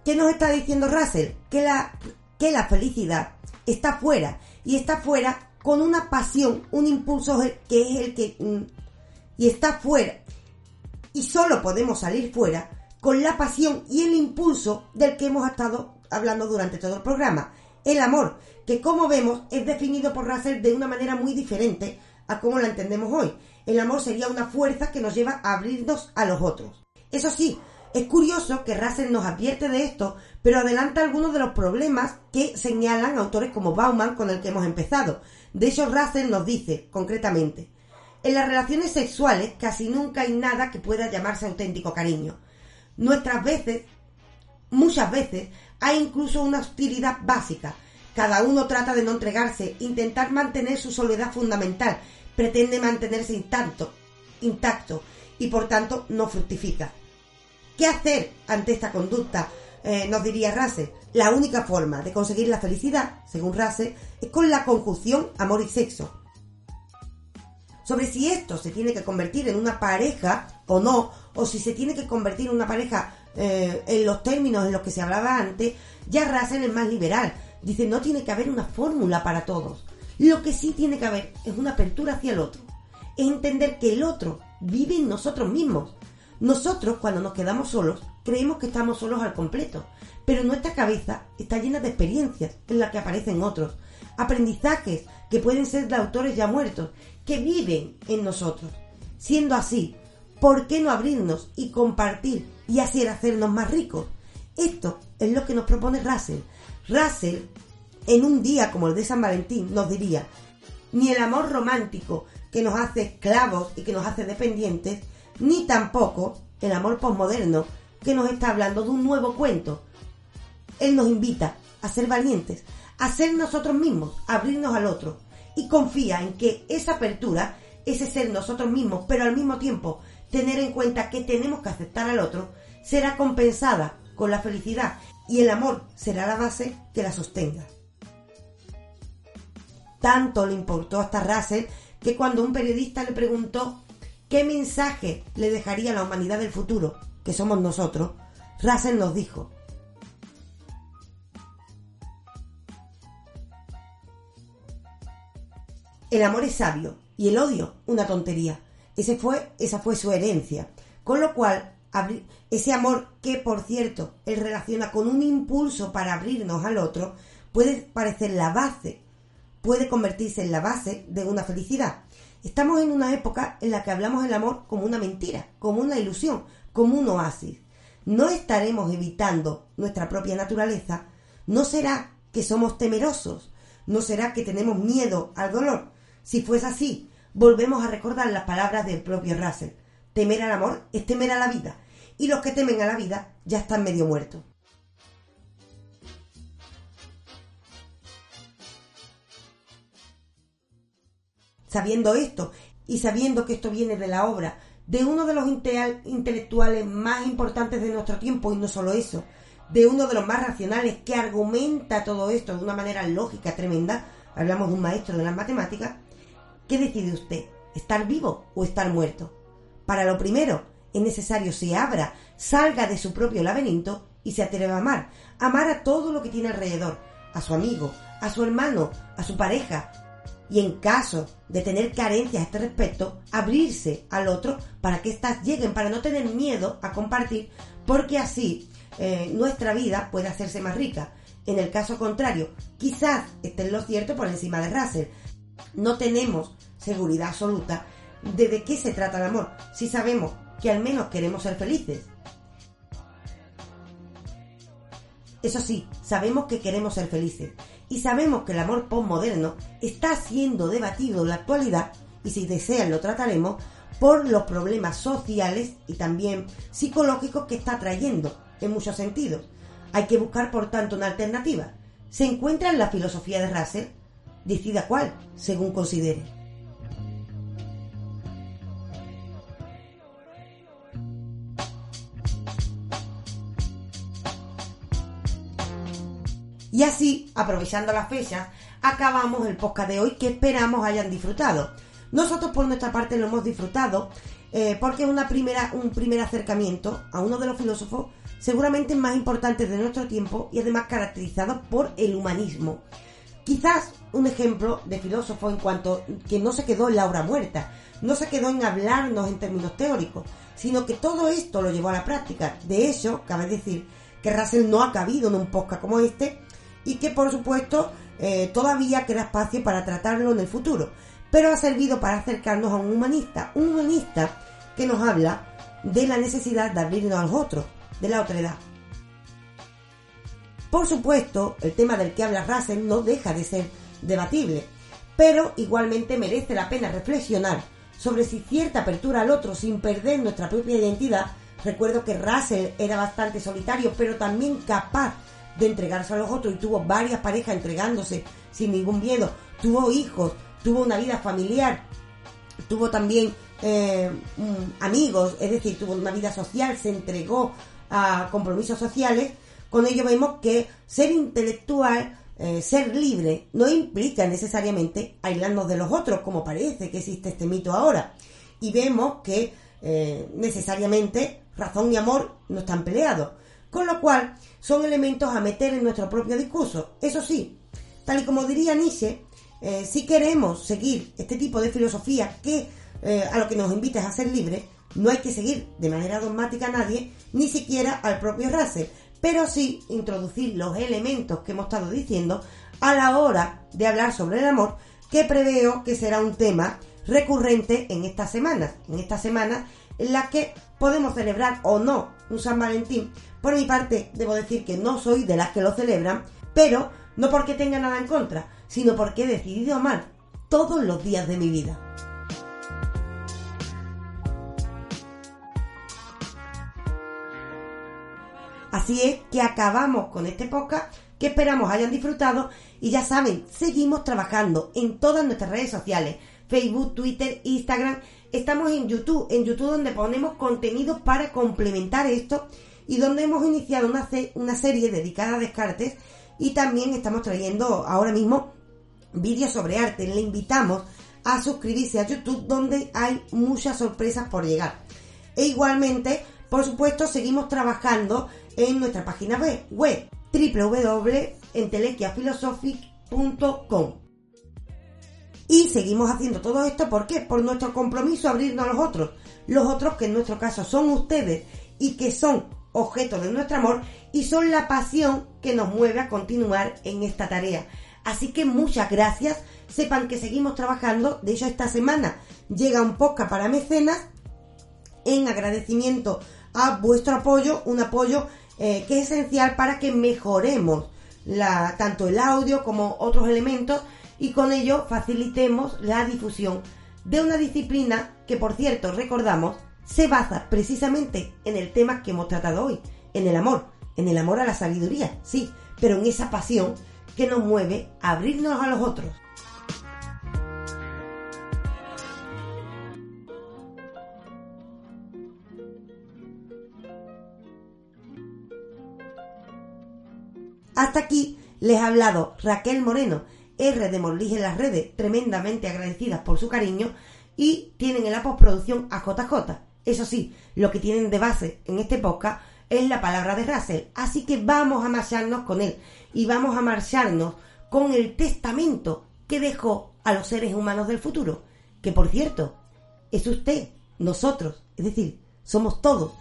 ¿Qué nos está diciendo Russell? Que la, que la felicidad está fuera y está fuera con una pasión, un impulso que es el que mm, y está fuera. Y solo podemos salir fuera con la pasión y el impulso del que hemos estado hablando durante todo el programa. El amor, que como vemos es definido por Russell de una manera muy diferente a como la entendemos hoy. El amor sería una fuerza que nos lleva a abrirnos a los otros. Eso sí, es curioso que Russell nos advierte de esto, pero adelanta algunos de los problemas que señalan autores como Bauman con el que hemos empezado. De hecho, Russell nos dice, concretamente, en las relaciones sexuales casi nunca hay nada que pueda llamarse auténtico cariño. Nuestras veces, muchas veces, hay incluso una hostilidad básica. Cada uno trata de no entregarse, intentar mantener su soledad fundamental, pretende mantenerse intacto, intacto y por tanto no fructifica. ¿Qué hacer ante esta conducta? Eh, nos diría Russell. La única forma de conseguir la felicidad, según Russell, es con la conjunción amor y sexo sobre si esto se tiene que convertir en una pareja o no, o si se tiene que convertir en una pareja eh, en los términos en los que se hablaba antes, ya Russell es más liberal. Dice, no tiene que haber una fórmula para todos. Lo que sí tiene que haber es una apertura hacia el otro. Es entender que el otro vive en nosotros mismos. Nosotros, cuando nos quedamos solos, creemos que estamos solos al completo. Pero nuestra cabeza está llena de experiencias en las que aparecen otros. Aprendizajes que pueden ser de autores ya muertos que viven en nosotros. Siendo así, ¿por qué no abrirnos y compartir y así hacernos más ricos? Esto es lo que nos propone Russell. Russell, en un día como el de San Valentín, nos diría, ni el amor romántico que nos hace esclavos y que nos hace dependientes, ni tampoco el amor posmoderno que nos está hablando de un nuevo cuento. Él nos invita a ser valientes, a ser nosotros mismos, a abrirnos al otro, y confía en que esa apertura, ese ser nosotros mismos, pero al mismo tiempo tener en cuenta que tenemos que aceptar al otro, será compensada con la felicidad y el amor será la base que la sostenga. Tanto le importó hasta Russell que cuando un periodista le preguntó qué mensaje le dejaría a la humanidad del futuro, que somos nosotros, Russell nos dijo, El amor es sabio y el odio una tontería. Ese fue, esa fue su herencia. Con lo cual, ese amor que, por cierto, él relaciona con un impulso para abrirnos al otro, puede parecer la base, puede convertirse en la base de una felicidad. Estamos en una época en la que hablamos del amor como una mentira, como una ilusión, como un oasis. No estaremos evitando nuestra propia naturaleza. No será que somos temerosos. No será que tenemos miedo al dolor. Si fuese así, volvemos a recordar las palabras del propio Russell. Temer al amor es temer a la vida. Y los que temen a la vida ya están medio muertos. Sabiendo esto y sabiendo que esto viene de la obra de uno de los intelectuales más importantes de nuestro tiempo y no solo eso, de uno de los más racionales que argumenta todo esto de una manera lógica tremenda, hablamos de un maestro de las matemáticas, ¿qué decide usted? ¿Estar vivo o estar muerto? Para lo primero, es necesario se abra, salga de su propio laberinto y se atreva a amar, amar a todo lo que tiene alrededor, a su amigo, a su hermano, a su pareja, y en caso de tener carencias a este respecto, abrirse al otro para que éstas lleguen, para no tener miedo a compartir, porque así eh, nuestra vida puede hacerse más rica. En el caso contrario, quizás esté en lo cierto por encima de Russell. No tenemos seguridad absoluta de de qué se trata el amor, si sabemos que al menos queremos ser felices. Eso sí, sabemos que queremos ser felices y sabemos que el amor postmoderno está siendo debatido en la actualidad y si desean lo trataremos por los problemas sociales y también psicológicos que está trayendo en muchos sentidos. Hay que buscar por tanto una alternativa. Se encuentra en la filosofía de Russell, decida cuál, según considere. Y así, aprovechando las fechas, acabamos el podcast de hoy que esperamos hayan disfrutado. Nosotros por nuestra parte lo hemos disfrutado eh, porque es una primera, un primer acercamiento a uno de los filósofos seguramente más importantes de nuestro tiempo y además caracterizado por el humanismo. Quizás un ejemplo de filósofo en cuanto que no se quedó en la obra muerta, no se quedó en hablarnos en términos teóricos, sino que todo esto lo llevó a la práctica. De hecho, cabe decir que Russell no ha cabido en un podcast como este, y que por supuesto eh, todavía queda espacio para tratarlo en el futuro, pero ha servido para acercarnos a un humanista, un humanista que nos habla de la necesidad de abrirnos a los otros, de la otra edad. Por supuesto, el tema del que habla Russell no deja de ser debatible, pero igualmente merece la pena reflexionar sobre si cierta apertura al otro sin perder nuestra propia identidad, recuerdo que Russell era bastante solitario, pero también capaz de entregarse a los otros y tuvo varias parejas entregándose sin ningún miedo, tuvo hijos, tuvo una vida familiar, tuvo también eh, mm, amigos, es decir, tuvo una vida social, se entregó a compromisos sociales, con ello vemos que ser intelectual, eh, ser libre, no implica necesariamente aislarnos de los otros, como parece que existe este mito ahora. Y vemos que eh, necesariamente razón y amor no están peleados. Con lo cual, son elementos a meter en nuestro propio discurso. Eso sí, tal y como diría Nietzsche, eh, si queremos seguir este tipo de filosofía que eh, a lo que nos invita es a ser libres, no hay que seguir de manera dogmática a nadie, ni siquiera al propio Russell, pero sí introducir los elementos que hemos estado diciendo a la hora de hablar sobre el amor, que preveo que será un tema recurrente en estas semanas, en esta semana en la que podemos celebrar o no un San Valentín. Por mi parte, debo decir que no soy de las que lo celebran, pero no porque tenga nada en contra, sino porque he decidido amar todos los días de mi vida. Así es que acabamos con este podcast que esperamos hayan disfrutado y ya saben, seguimos trabajando en todas nuestras redes sociales, Facebook, Twitter, Instagram estamos en YouTube, en YouTube donde ponemos contenido para complementar esto y donde hemos iniciado una, una serie dedicada a Descartes y también estamos trayendo ahora mismo vídeos sobre arte. Le invitamos a suscribirse a YouTube donde hay muchas sorpresas por llegar. E igualmente, por supuesto, seguimos trabajando en nuestra página web, www.entelequiaphilosophic.com y seguimos haciendo todo esto, ¿por qué? Por nuestro compromiso abrirnos a los otros. Los otros que en nuestro caso son ustedes y que son objeto de nuestro amor y son la pasión que nos mueve a continuar en esta tarea. Así que muchas gracias. Sepan que seguimos trabajando. De hecho, esta semana llega un podcast para mecenas en agradecimiento a vuestro apoyo, un apoyo eh, que es esencial para que mejoremos tanto el audio como otros elementos y con ello facilitemos la difusión de una disciplina que, por cierto, recordamos, se basa precisamente en el tema que hemos tratado hoy, en el amor, en el amor a la sabiduría, sí, pero en esa pasión que nos mueve a abrirnos a los otros. Hasta aquí les ha hablado Raquel Moreno, R de Morlige en las redes, tremendamente agradecidas por su cariño, y tienen en la postproducción a JJ. Eso sí, lo que tienen de base en este podcast es la palabra de Russell, así que vamos a marcharnos con él. Y vamos a marcharnos con el testamento que dejó a los seres humanos del futuro, que por cierto, es usted, nosotros, es decir, somos todos,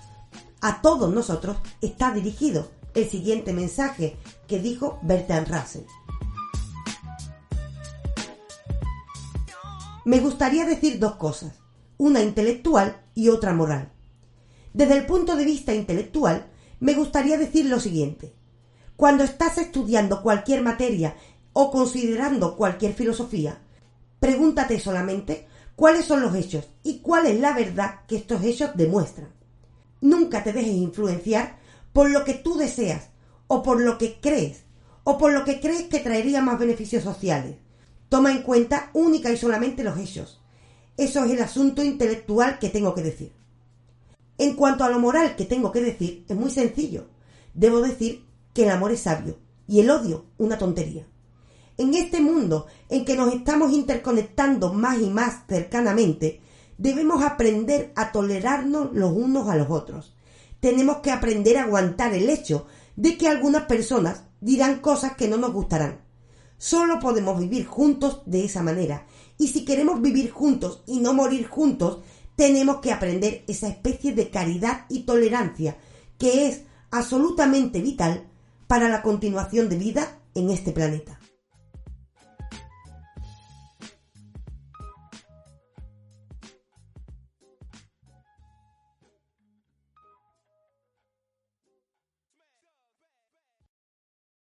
a todos nosotros está dirigido el siguiente mensaje que dijo Bertrand Russell. Me gustaría decir dos cosas, una intelectual y otra moral. Desde el punto de vista intelectual, me gustaría decir lo siguiente. Cuando estás estudiando cualquier materia o considerando cualquier filosofía, pregúntate solamente cuáles son los hechos y cuál es la verdad que estos hechos demuestran. Nunca te dejes influenciar por lo que tú deseas o por lo que crees o por lo que crees que traería más beneficios sociales. Toma en cuenta única y solamente los hechos. Eso es el asunto intelectual que tengo que decir. En cuanto a lo moral que tengo que decir, es muy sencillo. Debo decir que el amor es sabio y el odio una tontería. En este mundo en que nos estamos interconectando más y más cercanamente, debemos aprender a tolerarnos los unos a los otros. Tenemos que aprender a aguantar el hecho de que algunas personas dirán cosas que no nos gustarán. Solo podemos vivir juntos de esa manera. Y si queremos vivir juntos y no morir juntos, tenemos que aprender esa especie de caridad y tolerancia que es absolutamente vital para la continuación de vida en este planeta.